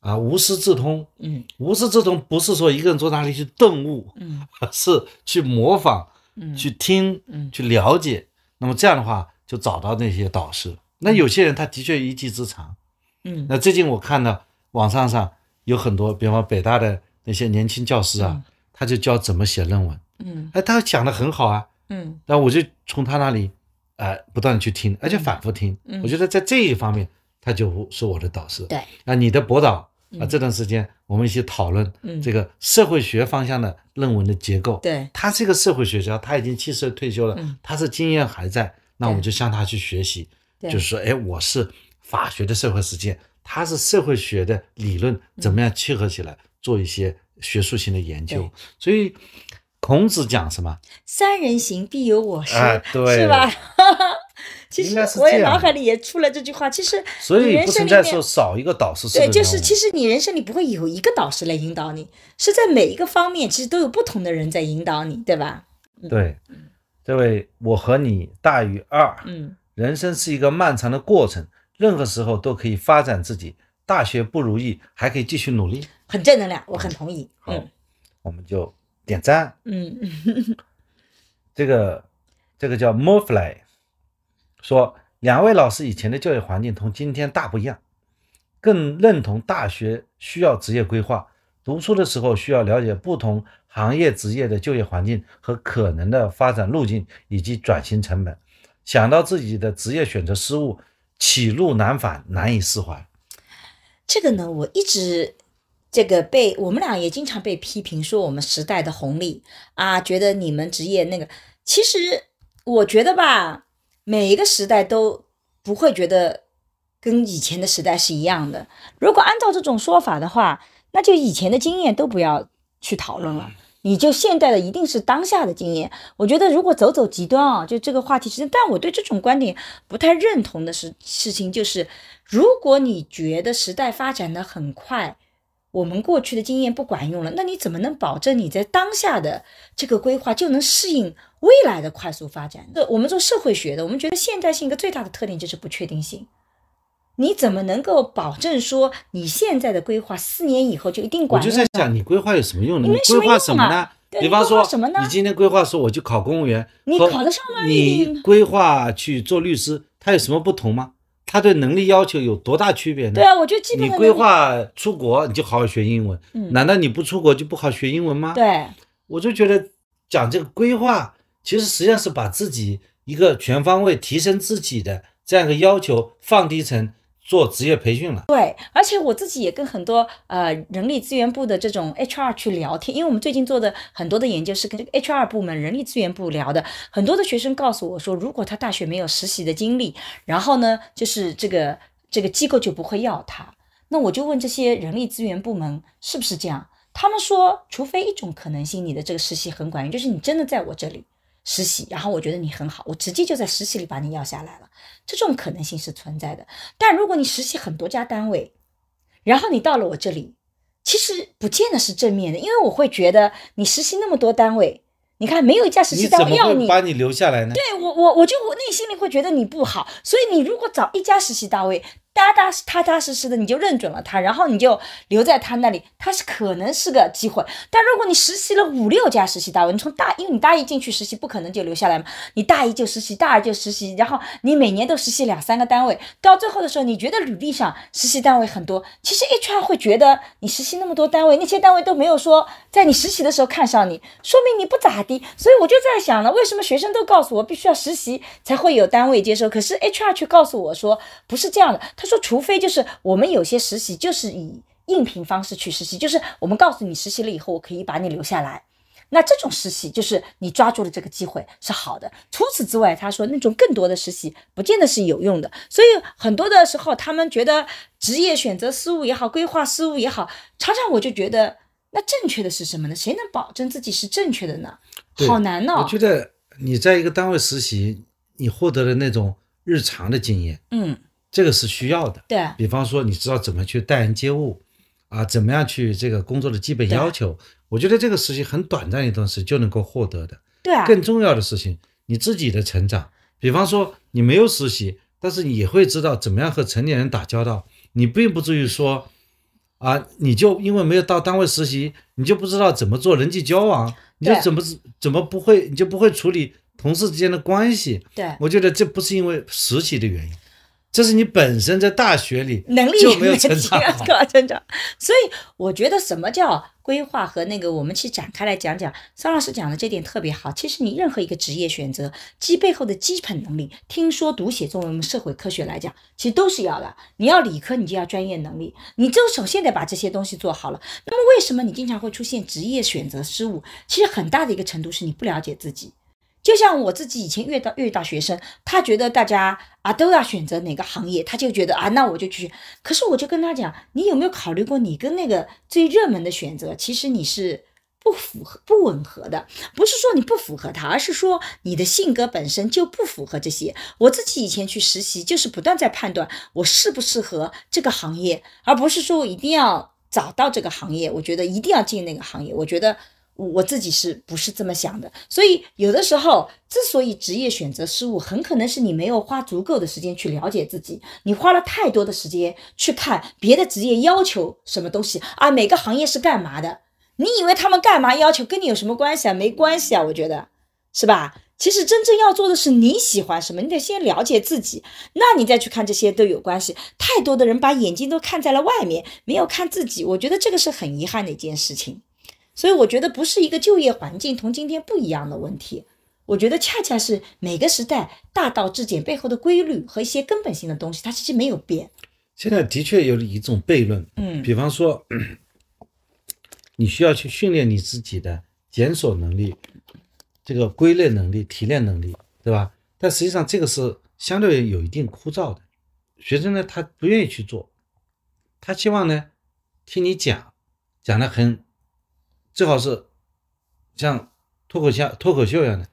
啊，无师自通，嗯，无师自通不是说一个人坐那里去顿悟，嗯，是去模仿。嗯，去听，嗯，去了解，那么这样的话就找到那些导师。那有些人他的确一技之长，嗯，那最近我看到网上上有很多，比方北大的那些年轻教师啊，他就教怎么写论文，嗯，哎，他讲的很好啊，嗯，那我就从他那里，呃，不断的去听，而且反复听，我觉得在这一方面他就是我的导师。对，啊，你的博导啊，这段时间我们一起讨论这个社会学方向的论文的结构。对，他是一个社会学家，他已经七十岁退休了，他是经验还在，那我们就向他去学习。就是说，哎，我是法学的社会实践，他是社会学的理论，怎么样契合起来做一些学术性的研究？所以，孔子讲什么？三人行，必有我师，对，是吧？其实我也脑海里也出了这句话。其实，所以不存在说少一个导师。对，就是其实你人生里不会有一个导师来引导你，是在每一个方面其实都有不同的人在引导你，对吧？对，这位我和你大于二。嗯，人生是一个漫长的过程，任何时候都可以发展自己。大学不如意，还可以继续努力。很正能量，我很同意。好，我们就点赞。嗯，这个这个叫 Morfly。说两位老师以前的教育环境同今天大不一样，更认同大学需要职业规划。读书的时候需要了解不同行业职业的就业环境和可能的发展路径以及转型成本。想到自己的职业选择失误，起路难返，难以释怀。这个呢，我一直这个被我们俩也经常被批评说我们时代的红利啊，觉得你们职业那个，其实我觉得吧。每一个时代都不会觉得跟以前的时代是一样的。如果按照这种说法的话，那就以前的经验都不要去讨论了，你就现代的一定是当下的经验。我觉得如果走走极端啊，就这个话题其实，但我对这种观点不太认同的事事情就是，如果你觉得时代发展的很快。我们过去的经验不管用了，那你怎么能保证你在当下的这个规划就能适应未来的快速发展？我们做社会学的，我们觉得现代性一个最大的特点就是不确定性。你怎么能够保证说你现在的规划四年以后就一定管用？我就在想，你规划有什么用呢？你规划什么呢？比方说，你今天规划说我就考公务员，你考得上吗？你规划去做律师，它有什么不同吗？他对能力要求有多大区别呢？对啊，我觉得基本你规划出国，你就好好学英文。嗯，难道你不出国就不好学英文吗？对，我就觉得讲这个规划，其实实际上是把自己一个全方位提升自己的这样一个要求放低成做职业培训了。对，而且我自己也跟很多呃人力资源部的这种 HR 去聊天，因为我们最近做的很多的研究是跟 HR 部门、人力资源部聊的。很多的学生告诉我说，如果他大学没有实习的经历，然后呢，就是这个这个机构就不会要他。那我就问这些人力资源部门是不是这样？他们说，除非一种可能性，你的这个实习很管用，就是你真的在我这里实习，然后我觉得你很好，我直接就在实习里把你要下来了，这种可能性是存在的。但如果你实习很多家单位，然后你到了我这里，其实不见得是正面的，因为我会觉得你实习那么多单位，你看没有一家实习单位要你。会把你留下来呢？对我，我我就我内心里会觉得你不好，所以你如果找一家实习单位，踏踏踏踏实实的，你就认准了他，然后你就留在他那里，他是可能是个机会。但如果你实习了五六家实习单位，你从大，因为你大一进去实习，不可能就留下来嘛，你大一就实习，大二就实习，然后你每年都实习两三个单位，到最后的时候，你觉得履历上实习单位很多，其实 HR 会觉得你实习那么多单位，那些单位都没有说在你实习的时候看上你，说明你不咋地。所以我就在想了，为什么学生都告诉我必须要实习才会有单位接收，可是 HR 却告诉我说不是这样的。他说，除非就是我们有些实习就是以应聘方式去实习，就是我们告诉你实习了以后，我可以把你留下来。那这种实习就是你抓住了这个机会是好的。除此之外，他说那种更多的实习不见得是有用的。所以很多的时候，他们觉得职业选择失误也好，规划失误也好，常常我就觉得那正确的是什么呢？谁能保证自己是正确的呢？好难哦。我觉得你在一个单位实习，你获得了那种日常的经验，嗯，这个是需要的。对，比方说，你知道怎么去待人接物，啊，怎么样去这个工作的基本要求，我觉得这个实习很短暂一段时间就能够获得的。对啊，更重要的事情，你自己的成长。比方说，你没有实习，但是你也会知道怎么样和成年人打交道。你并不至于说，啊，你就因为没有到单位实习，你就不知道怎么做人际交往，你就怎么怎么不会，你就不会处理同事之间的关系。对我觉得这不是因为实习的原因，这是你本身在大学里能力就没有也成长好。高 成长。所以我觉得什么叫规划和那个，我们去展开来讲讲。桑老师讲的这点特别好。其实你任何一个职业选择，基背后的基本能力，听说读写作为，我们社会科学来讲，其实都是要的。你要理科，你就要专业能力，你就首先得把这些东西做好了。那么为什么你经常会出现职业选择失误？其实很大的一个程度是你不了解自己。就像我自己以前遇到遇到学生，他觉得大家啊都要选择哪个行业，他就觉得啊那我就去。可是我就跟他讲，你有没有考虑过，你跟那个最热门的选择，其实你是不符合、不吻合的。不是说你不符合他，而是说你的性格本身就不符合这些。我自己以前去实习，就是不断在判断我适不适合这个行业，而不是说我一定要找到这个行业，我觉得一定要进那个行业。我觉得。我自己是不是这么想的？所以有的时候，之所以职业选择失误，很可能是你没有花足够的时间去了解自己，你花了太多的时间去看别的职业要求什么东西啊，每个行业是干嘛的？你以为他们干嘛要求跟你有什么关系啊？没关系啊，我觉得是吧？其实真正要做的是你喜欢什么，你得先了解自己，那你再去看这些都有关系。太多的人把眼睛都看在了外面，没有看自己，我觉得这个是很遗憾的一件事情。所以我觉得不是一个就业环境同今天不一样的问题，我觉得恰恰是每个时代大道至简背后的规律和一些根本性的东西，它其实没有变。现在的确有一种悖论，嗯比方说，你需要去训练你自己的检索能力、这个归类能力、提炼能力，对吧？但实际上这个是相对有一定枯燥的，学生呢他不愿意去做，他希望呢听你讲，讲的很，最好是像脱口秀脱口秀一样的，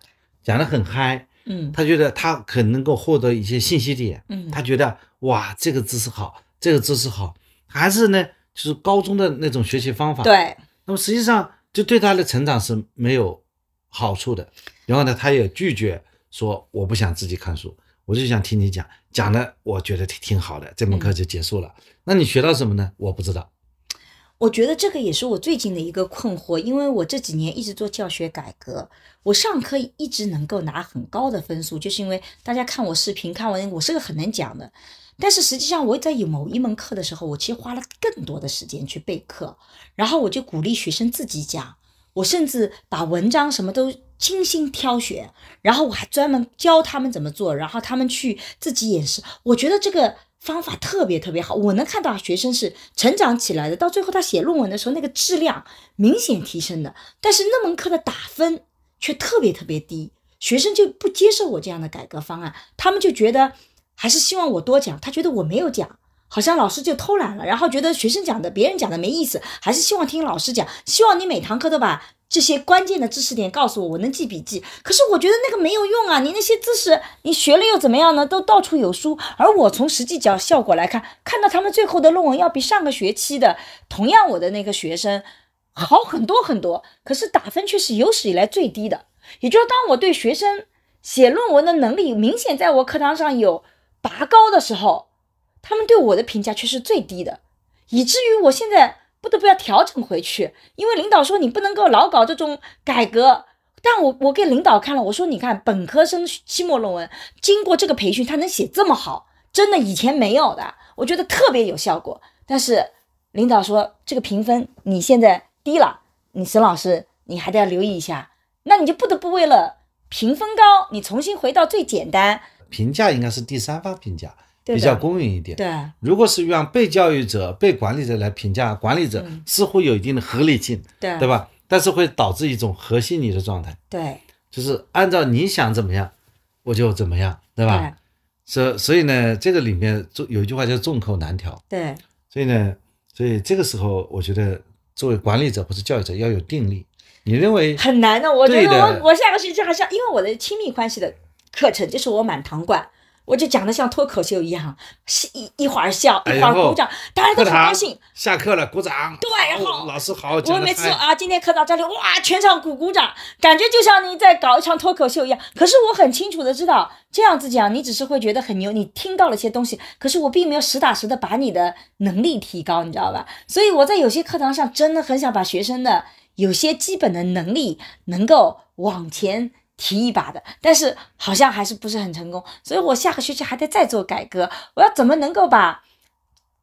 讲的很嗨，嗯他觉得他可能够获得一些信息点，嗯他觉得哇，这个知识好，这个知识好，还是呢，就是高中的那种学习方法。，对，那么实际上就对他的成长是没有好处的。然后呢，他也拒绝说我不想自己看书，我就想听你讲，讲的我觉得挺挺好的，这门课就结束了。那你学到什么呢？我不知道。我觉得这个也是我最近的一个困惑，因为我这几年一直做教学改革，我上课一直能够拿很高的分数，就是因为大家看我视频，看我我是个很能讲的。但是实际上我在有某一门课的时候，我其实花了更多的时间去备课，然后我就鼓励学生自己讲，我甚至把文章什么都精心挑选，然后我还专门教他们怎么做，然后他们去自己演示。我觉得这个方法特别特别好，我能看到学生是成长起来的，到最后他写论文的时候，那个质量明显提升的。但是那门课的打分却特别特别低，学生就不接受我这样的改革方案，他们就觉得还是希望我多讲，他觉得我没有讲，好像老师就偷懒了，然后觉得学生讲的、别人讲的没意思，还是希望听老师讲，希望你每堂课都把。这些关键的知识点告诉我，我能记笔记。可是我觉得那个没有用啊！你那些知识你学了又怎么样呢？都到处有书，而我从实际教效果来看，看到他们最后的论文要比上个学期的同样我的那个学生好很多很多。可是打分却是有史以来最低的。也就是当我对学生写论文的能力明显在我课堂上有拔高的时候，他们对我的评价却是最低的，以至于我现在。不得不要调整回去，因为领导说你不能够老搞这种改革。但我我给领导看了，我说你看本科生期末论文经过这个培训，他能写这么好，真的以前没有的，我觉得特别有效果。但是领导说这个评分你现在低了，你沈老师你还得要留意一下，那你就不得不为了评分高，你重新回到最简单。评价应该是第三方评价。比较公允一点。对，如果是让被教育者、被管理者来评价管理者，似乎有一定的合理性，对对吧？但是会导致一种核心你的状态。对，就是按照你想怎么样，我就怎么样，对吧？所所以呢，这个里面有有一句话叫众口难调。对，所以呢，所以这个时候，我觉得作为管理者或者教育者要有定力。你认为很难的？我觉得我我下个星期还是要，因为我的亲密关系的课程就是我满堂灌。我就讲的像脱口秀一样，一一会儿笑，一会儿鼓掌，大家都很高兴。下课了，鼓掌。对，好，老师好。我每次啊，今天课到这里，哇，全场鼓鼓掌，感觉就像你在搞一场脱口秀一样。可是我很清楚的知道，这样子讲，你只是会觉得很牛，你听到了些东西，可是我并没有实打实的把你的能力提高，你知道吧？所以我在有些课堂上真的很想把学生的有些基本的能力能够往前。提一把的，但是好像还是不是很成功，所以我下个学期还得再做改革。我要怎么能够把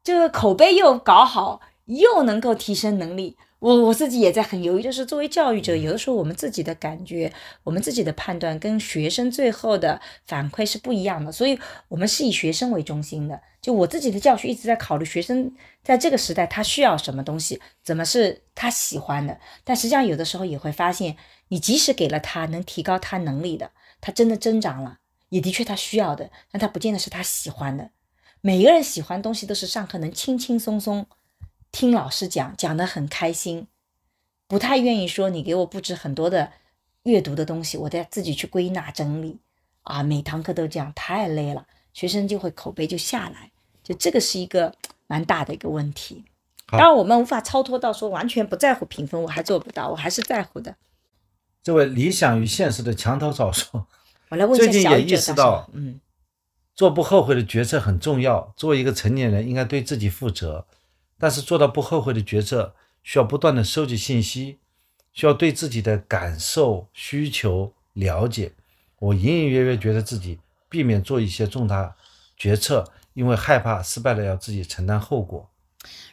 这个口碑又搞好，又能够提升能力？我我自己也在很犹豫。就是作为教育者，有的时候我们自己的感觉、我们自己的判断跟学生最后的反馈是不一样的，所以我们是以学生为中心的。就我自己的教学一直在考虑学生在这个时代他需要什么东西，怎么是他喜欢的。但实际上有的时候也会发现。你即使给了他能提高他能力的，他真的增长了，也的确他需要的，但他不见得是他喜欢的。每个人喜欢东西都是上课能轻轻松松听老师讲，讲得很开心，不太愿意说你给我布置很多的阅读的东西，我得自己去归纳整理啊。每堂课都这样太累了，学生就会口碑就下来，就这个是一个蛮大的一个问题。当然我们无法超脱到说完全不在乎评分，我还做不到，我还是在乎的。这位理想与现实的墙头草说：“我来问最近也意识到，嗯，做不后悔的决策很重要。作为一个成年人，应该对自己负责。但是做到不后悔的决策，需要不断的收集信息，需要对自己的感受、需求了解。我隐隐约约觉得自己避免做一些重大决策，因为害怕失败了要自己承担后果。”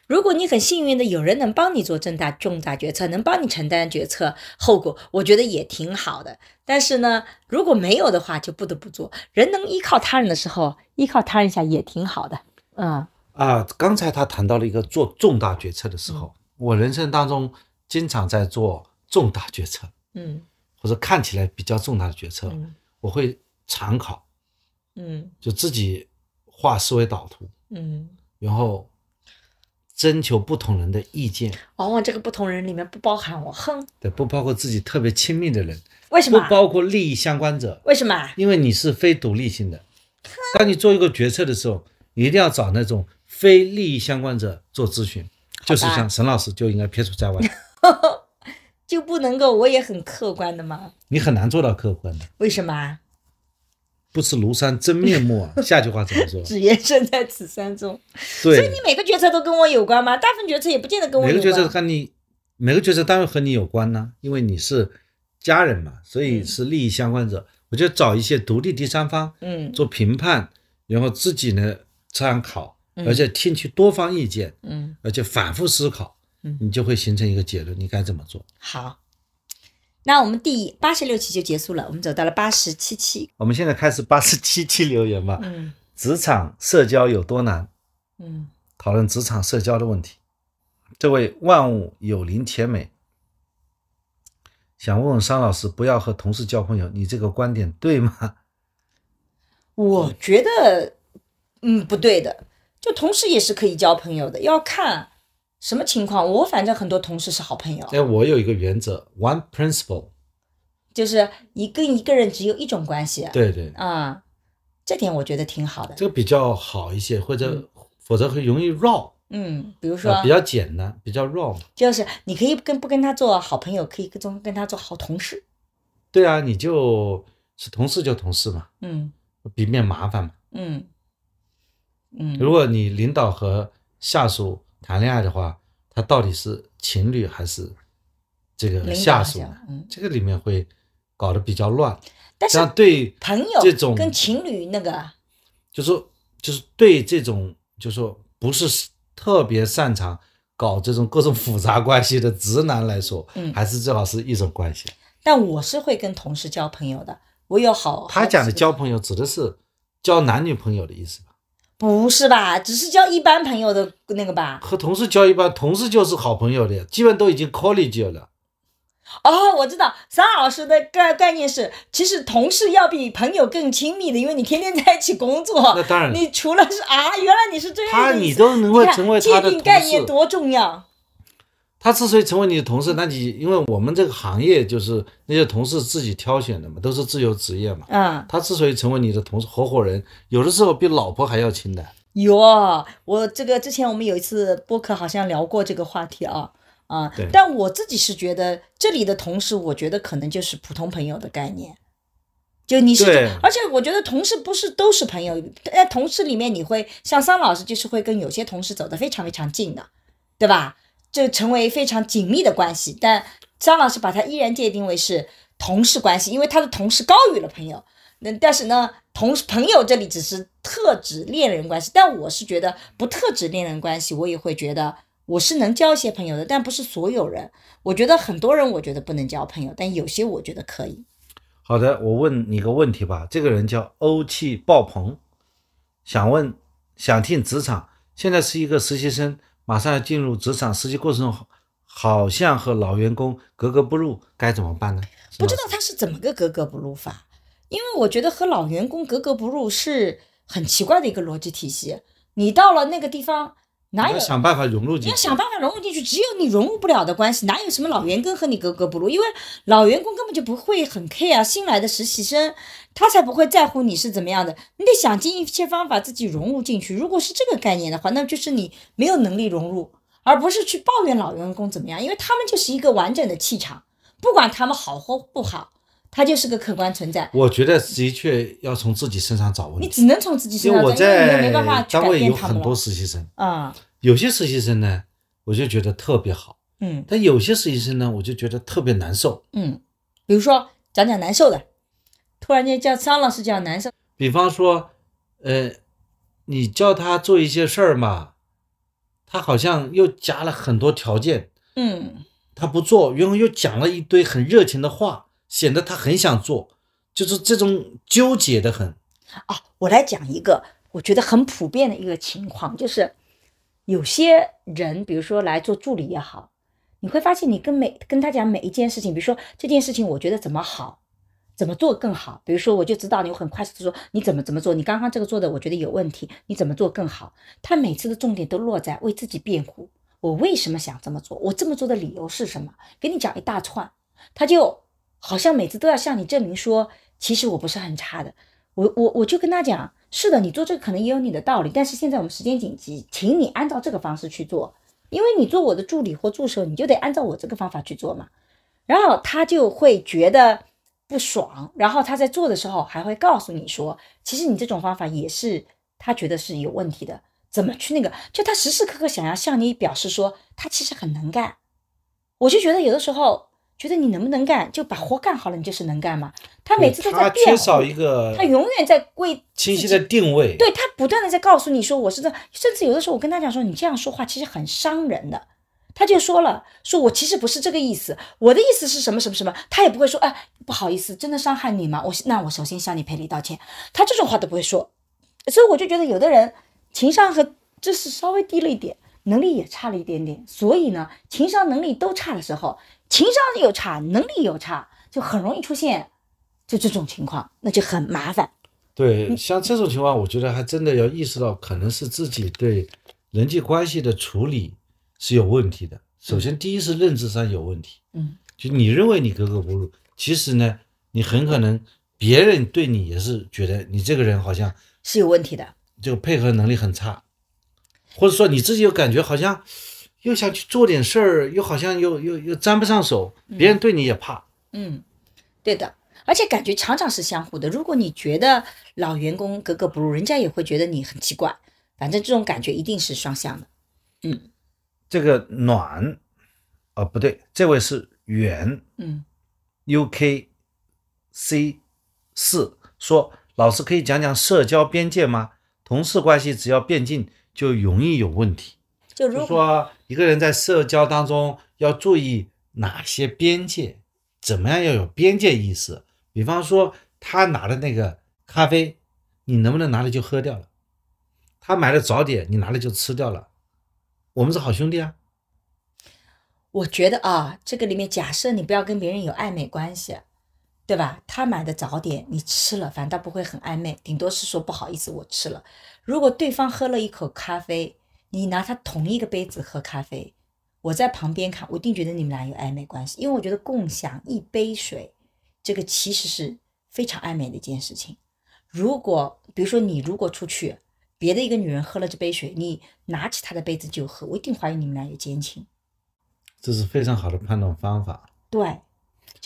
如果你很幸运的有人能帮你做重大重大决策，能帮你承担决策后果，我觉得也挺好的。但是呢，如果没有的话，就不得不做。人能依靠他人的时候，依靠他人一下也挺好的。嗯啊，刚才他谈到了一个做重大决策的时候，我人生当中经常在做重大决策，嗯，或者看起来比较重大的决策，我会常考，嗯，就自己画思维导图，嗯，然后。征求不同人的意见，往往这个不同人里面不包含我，哼，对，不包括自己特别亲密的人，为什么？不包括利益相关者，为什么？因为你是非独立性的。当你做一个决策的时候，你一定要找那种非利益相关者做咨询，就是像沈老师就应该撇除在外，就不能够我也很客观的吗？你很难做到客观的，为什么？不识庐山真面目啊！下句话怎么说？只缘身在此山中。对，所以你每个决策都跟我有关吗？大部分决策也不见得跟我有关。每个决策看你，每个决策当然和你有关呢，因为你是家人嘛，所以是利益相关者。我就找一些独立第三方，嗯，做评判，然后自己呢参考，而且听取多方意见，嗯，而且反复思考，嗯，你就会形成一个结论，你该怎么做？好。那我们第八十六期就结束了，我们走到了八十七期。我们现在开始八十七期留言吧。嗯，职场社交有多难？嗯，讨论职场社交的问题。这位万物有灵甜美，想问问商老师，不要和同事交朋友，你这个观点对吗？我觉得，嗯，不对的。就同事也是可以交朋友的，要看什么情况。我反正很多同事是好朋友，哎，我有一个原则，one principle，就是你跟一个人只有一种关系。对对，啊，这点我觉得挺好的。这个比较好一些，或者否则会容易绕。嗯，比如说、啊，比较简单，比较绕嘛。就是你可以跟不跟他做好朋友，可以跟中跟他做好同事。对啊，你就是同事就同事嘛，嗯避免麻烦嘛。嗯嗯，如果你领导和下属谈恋爱的话，他到底是情侣还是这个下属？嗯，这个里面会搞得比较乱。但是对朋友这种跟情侣那个，就是说就是对这种就是说不是特别擅长搞这种各种复杂关系的直男来说，嗯还是最好是一种关系。但我是会跟同事交朋友的。我有好，他讲的交朋友指的是交男女朋友的意思吧？不是吧？只是交一般朋友的那个吧？和同事交一般，同事就是好朋友的呀，基本都已经 college 了。哦，我知道，桑老师的概概念是，其实同事要比朋友更亲密的，因为你天天在一起工作。那当然你除了是啊，原来你是这样他的意思你都能够成为他的界定概念多重要。他之所以成为你的同事，那你因为我们这个行业就是那些同事自己挑选的嘛，都是自由职业嘛。嗯，他之所以成为你的同事合伙人，有的时候比老婆还要亲的。有，我这个之前我们有一次播客好像聊过这个话题啊啊对，但我自己是觉得这里的同事，我觉得可能就是普通朋友的概念。就你是，而且我觉得同事不是都是朋友，在同事里面你会像桑老师，就是会跟有些同事走得非常非常近的，对吧？就成为非常紧密的关系。但张老师把他依然界定为是同事关系，因为他的同事高于了朋友。那但是呢，同朋友这里只是特指恋人关系，但我是觉得不特指恋人关系，我也会觉得我是能交一些朋友的，但不是所有人。我觉得很多人我觉得不能交朋友，但有些我觉得可以。好的，我问你个问题吧。这个人叫欧气爆棚，想问，想听职场，现在是一个实习生，马上要进入职场，实习过程中好好像和老员工格格不入，该怎么办呢？不知道他是怎么个格格不入法，因为我觉得和老员工格格不入是很奇怪的一个逻辑体系。你到了那个地方，哪有你要想办法融入进去你要想。办法融入进去，只有你融入不了的关系，哪有什么老员工和你格格不入？因为老员工根本就不会很 care 新来的实习生，他才不会在乎你是怎么样的。你得想尽一切方法自己融入进去。如果是这个概念的话，那就是你没有能力融入，而不是去抱怨老员工怎么样，因为他们就是一个完整的气场，不管他们好或不好，他就是个客观存在。我觉得的确要从自己身上找问题，你只能从自己身上找，因为你也在没办法单位有很多。实习生，啊，有些实习生呢，我就觉得特别好，嗯。但有些实习生呢，我就觉得特别难受。嗯，比如说讲讲难受的，突然间叫张老师讲难受，比方说，呃，你叫他做一些事儿嘛，他好像又加了很多条件，嗯。他不做，然后又讲了一堆很热情的话，显得他很想做，就是这种纠结的很。啊，我来讲一个我觉得很普遍的一个情况，就是有些人，比如说来做助理也好，你会发现你跟每跟他讲每一件事情，比如说这件事情我觉得怎么好，怎么做更好，比如说我就知道你很快速的说你怎么怎么做，你刚刚这个做的我觉得有问题，你怎么做更好？他每次的重点都落在为自己辩护，我为什么想这么做，我这么做的理由是什么，给你讲一大串，他就好像每次都要向你证明说，其实我不是很差的。我我我就跟他讲，是的，你做这个可能也有你的道理，但是现在我们时间紧急，请你按照这个方式去做，因为你做我的助理或助手，你就得按照我这个方法去做嘛。然后他就会觉得不爽，然后他在做的时候还会告诉你说，其实你这种方法也是他觉得是有问题的，怎么去那个？就他时时刻刻想要向你表示说他其实很能干。我就觉得有的时候觉得你能不能干，就把活干好了，你就是能干嘛。他每次都在他缺少一个他永远在为清晰的定位。对他不断的在告诉你说我是这，甚至有的时候我跟他讲说你这样说话其实很伤人的，他就说了，说我其实不是这个意思，我的意思是什么什么什么，他也不会说哎不好意思，真的伤害你吗？我那我首先向你赔礼道歉，他这种话都不会说，所以我就觉得有的人情商和知识稍微低了一点，能力也差了一点点，所以呢，情商能力都差的时候，情商又差，能力又差，就很容易出现就这种情况，那就很麻烦。对，像这种情况，我觉得还真的要意识到，可能是自己对人际关系的处理是有问题的。首先，第一是认知上有问题，嗯，就你认为你格格不入，其实呢，你很可能别人对你也是觉得你这个人好像是有问题的。这个配合能力很差，或者说你自己又感觉好像又想去做点事儿，又好像又又又沾不上手，别人对你也怕。嗯，对的，而且感觉常常是相互的。如果你觉得老员工格格不入，人家也会觉得你很奇怪。反正这种感觉一定是双向的。嗯这个暖，哦不对，这位是远嗯 UK C 四说，老师可以讲讲社交边界吗？同事关系只要变近就容易有问题。就就如果说一个人在社交当中要注意哪些边界，怎么样要有边界意识。比方说，他拿的那个咖啡，你能不能拿了就喝掉了？他买的早点，你拿了就吃掉了。我们是好兄弟啊。我觉得啊，这个里面假设你不要跟别人有暧昧关系，对吧？他买的早点你吃了，反倒不会很暧昧，顶多是说不好意思，我吃了。如果对方喝了一口咖啡，你拿他同一个杯子喝咖啡，我在旁边看，我一定觉得你们俩有暧昧关系，因为我觉得共享一杯水，这个其实是非常暧昧的一件事情。如果比如说你如果出去，别的一个女人喝了这杯水，你拿起她的杯子就喝，我一定怀疑你们俩有奸情。这是非常好的判断方法。对，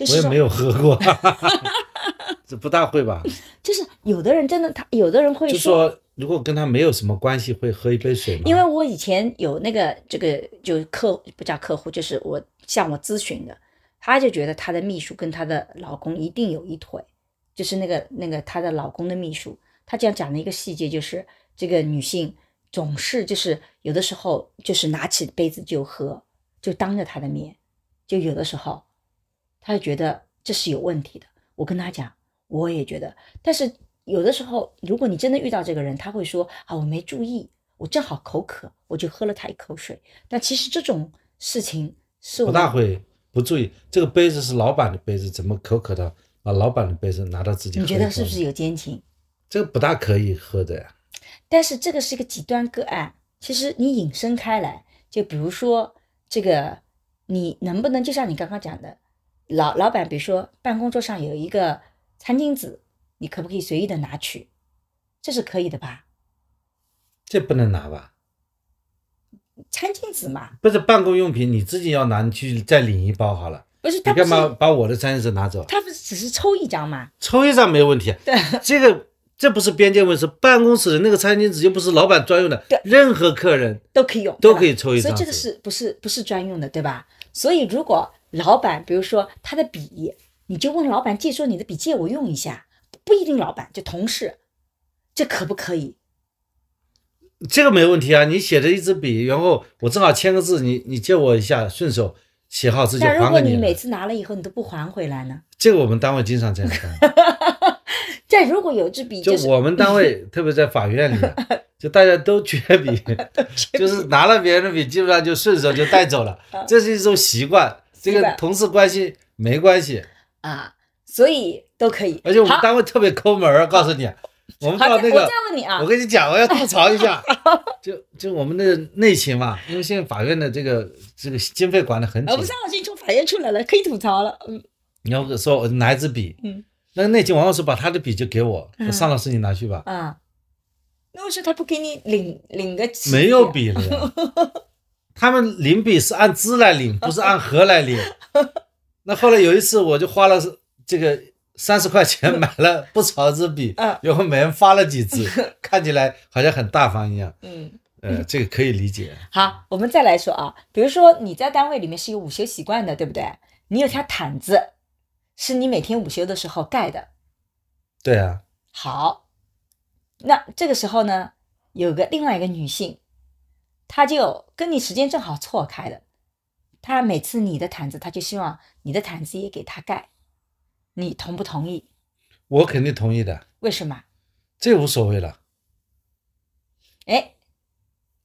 就是我也没有喝过，这不大会吧？就是有的人真的他，有的人会就说如果跟他没有什么关系，会喝一杯水吗？因为我以前有那个这个就客不叫客户，就是我向我咨询的，他就觉得他的秘书跟他的老公一定有一腿，就是那个那个她的老公的秘书，他这样讲的一个细节就是这个女性总是就是有的时候就是拿起杯子就喝，就当着他的面，就有的时候他就觉得这是有问题的。我跟他讲，我也觉得，但是有的时候，如果你真的遇到这个人，他会说啊，我没注意，我正好口渴，我就喝了他一口水。但其实这种事情是不大会不注意，这个杯子是老板的杯子，怎么口渴的把老板的杯子拿到自己你？觉得是不是有奸情？这个不大可以喝的呀？但是这个是一个极端个案，其实你引申开来，就比如说这个，你能不能就像你刚刚讲的，老老板，比如说办公桌上有一个餐巾纸，你可不可以随意的拿取？这是可以的吧？这不能拿吧？餐巾纸嘛，不是办公用品，你自己要拿，你去再领一包好了。不是他干嘛把我的餐巾纸拿走？他不是只是抽一张吗？抽一张没有问题。对，这个这不是边界问题，是办公室的那个餐巾纸又不是老板专用的对，任何客人都可以用，都可以抽一张所以这个是不是不是专用的，对吧？所以如果老板，比如说他的笔，你就问老板借说你的笔借我用一下，不一定老板，就同事，这可不可以？这个没问题啊。你写着一支笔，然后我正好签个字，你你借我一下，顺手写好字就但如还给了。果你每次拿了以后你都不还回来呢？这个我们单位经常这样干。再如果有支笔，就是我们单位，特别在法院里，就大家 都缺笔，就是拿了别人的笔，基本上就顺手就带走了，这是一种习惯。这个同事关系没关系，啊，所以都可以。而且我们单位特别抠门儿，告诉你，我们好，到那个我再，问你啊。我，跟你讲，我要吐槽一下，就就我们的内勤嘛，因为现在法院的这个这个经费管的很紧。我，们张老师从法院出来了，可以吐槽了。嗯，你要说我拿一支笔，嗯，那个内勤王老师把他的笔就给我，说嗯尚老师你拿去吧，啊，那为什么他不给你领领个起没有笔了呀。他们领笔是按支来领，不是按盒来领。那后来有一次，我就花了这个三十块钱买了不少支笔嗯，然后每人发了几支，看起来好像很大方一样。嗯，呃，这个可以理解。好，我们再来说啊，比如说你在单位里面是有午休习惯的，对不对？你有条毯子，是你每天午休的时候盖的。对啊，好，那这个时候呢，有个另外一个女性，她就跟你时间正好错开的，他每次你的毯子，他就希望你的毯子也给他盖，你同不同意？我肯定同意的，为什么？这无所谓了。哎，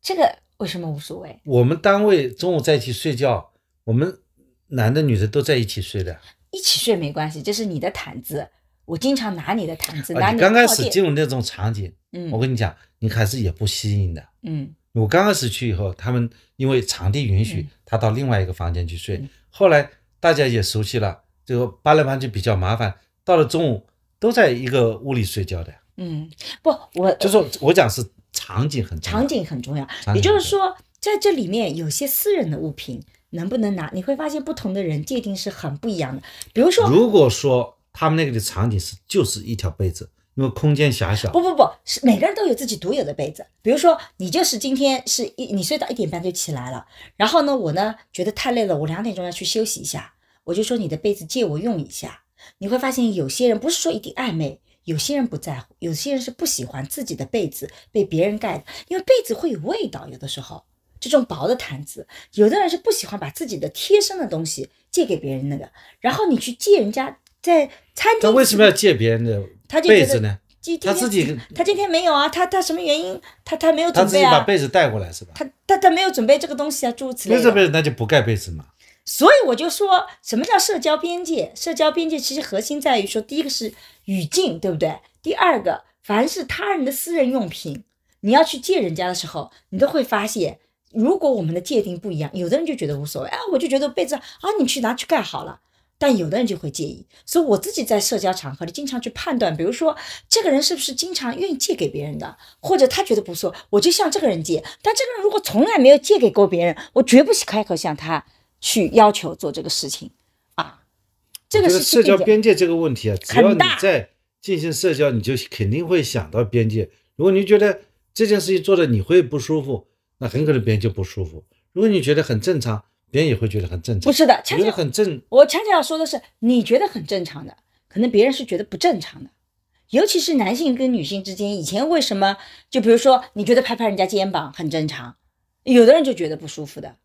这个为什么无所谓？我们单位中午在一起睡觉，我们男的女的都在一起睡的。一起睡没关系，这是你的毯子，我经常拿你的毯子，拿啊，你你刚开始进入那种场景，嗯我跟你讲，你还是也不吸引的。嗯我刚开始去以后，他们因为场地允许嗯，他到另外一个房间去睡嗯。后来大家也熟悉了，这个搬来搬去比较麻烦，到了中午都在一个屋里睡觉的。嗯，不，我就说我讲是场景很场景很重要，也就是说，在这里面有些私人的物品能不能拿，你会发现不同的人界定是很不一样的。比如说，如果说他们那个的场景是就是一条被子，因为空间狭小不，不不是每个人都有自己独有的被子。比如说，你就是今天是一你睡到一点半就起来了，然后呢，我呢觉得太累了，我两点钟要去休息一下，我就说你的被子借我用一下。你会发现有些人不是说一定暧昧，有些人不在乎，有些人是不喜欢自己的被子被别人盖的，因为被子会有味道，有的时候。这种薄的毯子，有的人是不喜欢把自己的贴身的东西借给别人那个，然后你去借人家在餐厅，那为什么要借别人的他就觉得被子呢？今他自己 他今天没有啊，他他什么原因？他他没有他自己准备啊，把被子带过来是吧？他他他没有准备这个东西啊，诸如此类的。没这被子那就不盖被子嘛。所以我就说什么叫社交边界？社交边界其实核心在于说，第一个是语境，对不对？第二个，凡是他人的私人用品，你要去借人家的时候，你都会发现，如果我们的界定不一样，有的人就觉得无所谓，啊，我就觉得被子啊，你去拿去盖好了。但有的人就会介意，所以我自己在社交场合里经常去判断，比如说这个人是不是经常愿意借给别人的，或者他觉得不错，我就向这个人借。但这个人如果从来没有借给过别人，我绝不开口向他去要求做这个事情啊。这个是社交边界这个问题啊，只要你在进行社交，你就肯定会想到边界。如果你觉得这件事情做的你会不舒服，那很可能别人就不舒服。如果你觉得很正常，别人也会觉得很正常。不是的，我觉得恰恰很正，我恰恰要说的是，你觉得很正常的，可能别人是觉得不正常的。尤其是男性跟女性之间，以前为什么就比如说，你觉得拍拍人家肩膀很正常，有的人就觉得不舒服的。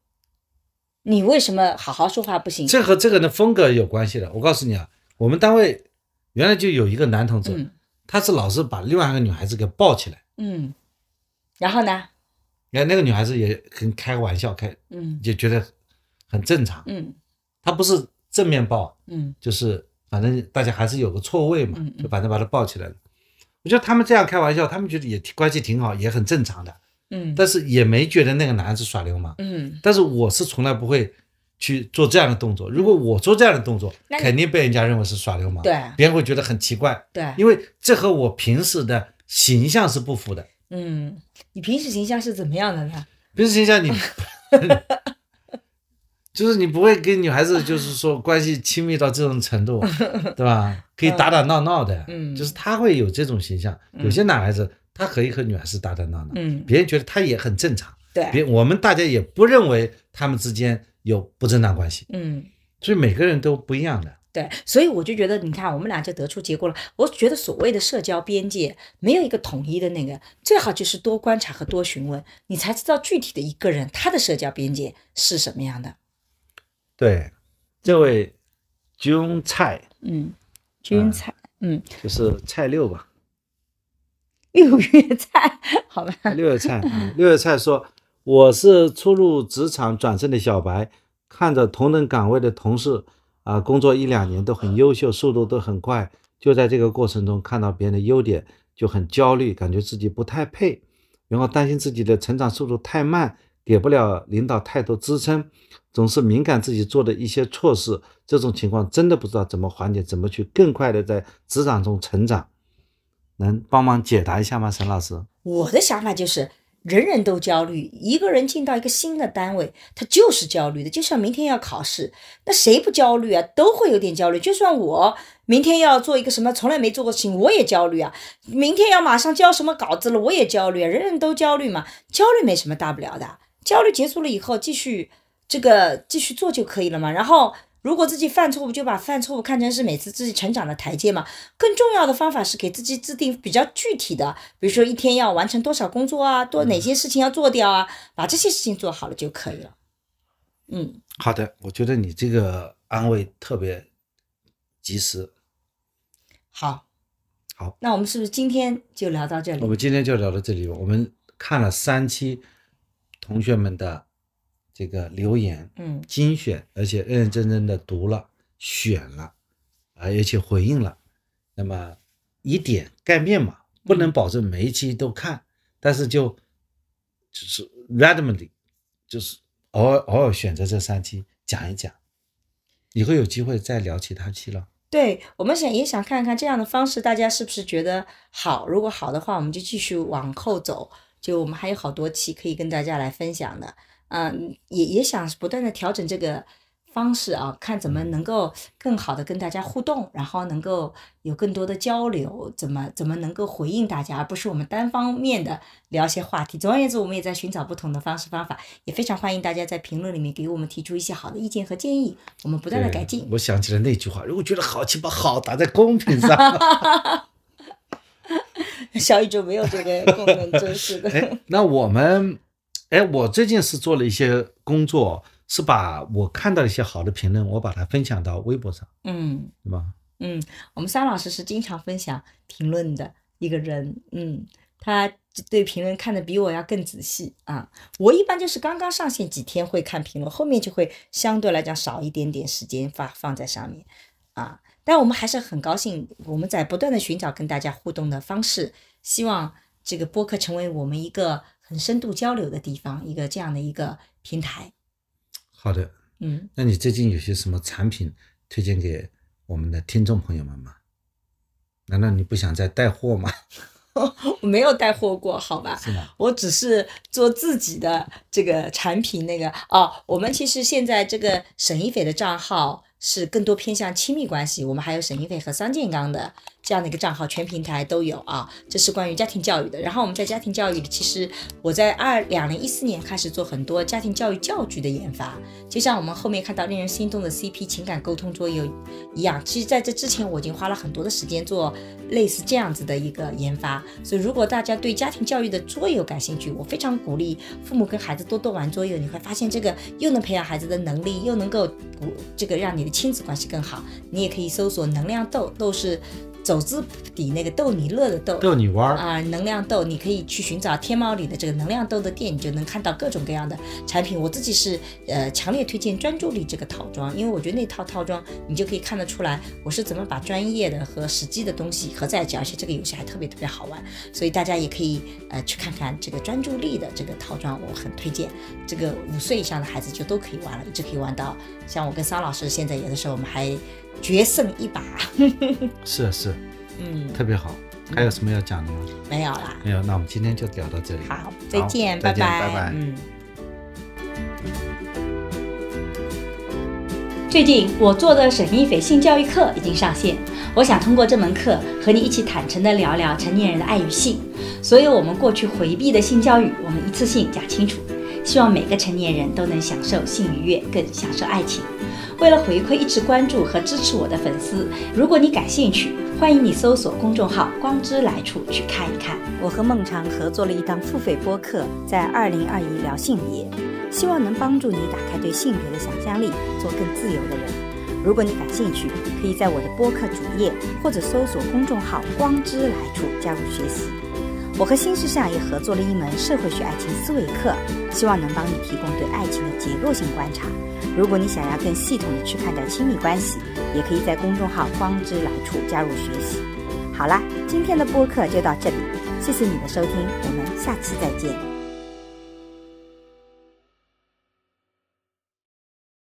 你为什么好好说话不行？这和这个的风格有关系的。我告诉你啊，我们单位原来就有一个男同志，嗯他是老是把另外一个女孩子给抱起来，嗯，然后呢？你看那个女孩子也很开玩笑，开嗯就觉得很正常。嗯他不是正面抱，嗯就是反正大家还是有个错位嘛就反正把他抱起来了。我觉得他们这样开玩笑，他们觉得也挺关系挺好，也很正常的，嗯但是也没觉得那个男子耍流氓。嗯，但是我是从来不会去做这样的动作。如果我做这样的动作肯定被人家认为是耍流氓，对别人会觉得很奇怪，对，因为这和我平时的形象是不符的。嗯，你平时形象是怎么样的呢？平时形象你，就是你不会跟女孩子就是说关系亲密到这种程度，对吧？可以打打闹闹的，嗯就是他会有这种形象。有些男孩子他可以和女孩子打打闹闹，嗯，别人觉得他也很正常，对，别我们大家也不认为他们之间有不正当关系，嗯。所以每个人都不一样的。对，所以我就觉得，你看，我们俩就得出结果了。我觉得所谓的社交边界没有一个统一的那个，最好就是多观察和多询问，你才知道具体的一个人他的社交边界是什么样的。对，这位君菜嗯，君菜，嗯，就是菜六吧，六月菜，好吧，六月菜，嗯六月菜说：“我是初入职场转正的小白，看着同等岗位的同事啊、工作一两年都很优秀，速度都很快，就在这个过程中看到别人的优点，就很焦虑，感觉自己不太配，然后担心自己的成长速度太慢，给不了领导太多支撑，总是敏感自己做的一些错事，这种情况真的不知道怎么缓解，怎么去更快的在职场中成长，能帮忙解答一下吗，沈老师？我的想法就是，人人都焦虑。一个人进到一个新的单位，他就是焦虑的。就像明天要考试，那谁不焦虑啊？都会有点焦虑。就算我明天要做一个什么从来没做过事情，我也焦虑啊。明天要马上交什么稿子了，我也焦虑啊。人人都焦虑嘛，焦虑没什么大不了的。焦虑结束了以后，继续这个继续做就可以了嘛。然后。如果自己犯错误，就把犯错误看成是每次自己成长的台阶嘛。更重要的方法是给自己制定比较具体的，比如说一天要完成多少工作啊，多哪些事情要做掉啊，把这些事情做好了就可以了。嗯，好的，我觉得你这个安慰特别及时。好，好，那我们是不是今天就聊到这里？我们今天就聊到这里，我们看了三期同学们的这个留言，嗯精选，而且认认真真的读了、选了，啊而且回应了。那么以点盖面嘛，不能保证每一期都看，但是就就是 randomly，就是偶尔偶尔选择这三期讲一讲，以后有机会再聊其他期了。对我们想也想看看这样的方式，大家是不是觉得好？如果好的话，我们就继续往后走。就我们还有好多期可以跟大家来分享的，嗯，也也想不断的调整这个方式啊，看怎么能够更好的跟大家互动，然后能够有更多的交流，怎么怎么能够回应大家，而不是我们单方面的聊些话题。总而言之，我们也在寻找不同的方式方法，也非常欢迎大家在评论里面给我们提出一些好的意见和建议，我们不断的改进。我想起了那句话：如果觉得好，请把好打在公屏上。小宇宙没有这个功能，真是的。哎，那我们，哎，我最近是做了一些工作，是把我看到一些好的评论，我把它分享到微博上，嗯对吧？嗯，我们三老师是经常分享评论的一个人，嗯，他对评论看的比我要更仔细啊。我一般就是刚刚上线几天会看评论，后面就会相对来讲少一点点时间发放在上面啊。但我们还是很高兴，我们在不断的寻找跟大家互动的方式，希望这个播客成为我们一个很深度交流的地方，一个这样的一个平台。好的，嗯，那你最近有些什么产品推荐给我们的听众朋友们吗？难道你不想再带货吗？我没有带货过，好吧？是吗？我只是做自己的这个产品，那个哦，我们其实现在这个沈一斐的账号是更多偏向亲密关系，我们还有沈一飞和桑建刚的这样的一个账号，全平台都有啊。这是关于家庭教育的。然后我们在家庭教育里，其实我在二两零一四年开始做很多家庭教育教具的研发，就像我们后面看到令人心动的 CP 情感沟通桌游一样。其实在这之前，我已经花了很多的时间做类似这样子的一个研发。所以，如果大家对家庭教育的桌游感兴趣，我非常鼓励父母跟孩子多多玩桌游。你会发现，这个又能培养孩子的能力，又能够鼓这个让你的亲子关系更好。你也可以搜索“能量豆”，豆是走字底那个逗你乐的逗。逗你玩儿，啊、能量豆，你可以去寻找天猫里的这个能量豆的店，你就能看到各种各样的产品。我自己是呃强烈推荐专注力这个套装，因为我觉得那套套装你就可以看得出来我是怎么把专业的和实际的东西合在一起，而且这个游戏还特别特别好玩，所以大家也可以呃去看看这个专注力的这个套装，我很推荐。这个五岁以上的孩子就都可以玩了，一直可以玩到像我跟桑老师现在有的时候我们还决胜一把，是是，嗯，特别好。还有什么要讲的吗？没有啦。没有，那我们今天就聊到这里。好，再见，拜拜拜拜嗯。最近我做的沈一斐性教育课已经上线，我想通过这门课和你一起坦诚地聊聊成年人的爱与性，所有我们过去回避的性教育，我们一次性讲清楚。希望每个成年人都能享受性愉悦，更享受爱情。为了回馈一直关注和支持我的粉丝，如果你感兴趣，欢迎你搜索公众号“光之来处”去看一看。我和孟尝合作了一档付费播客，在二零二一聊性别，希望能帮助你打开对性别的想象力，做更自由的人。如果你感兴趣，可以在我的播客主页或者搜索公众号“光之来处”加入学习。我和新世相也合作了一门社会学爱情思维课，希望能帮你提供对爱情的结构性观察。如果你想要更系统的去看待亲密关系，也可以在公众号“光之来处”加入学习。好啦，今天的播客就到这里，谢谢你的收听，我们下期再见。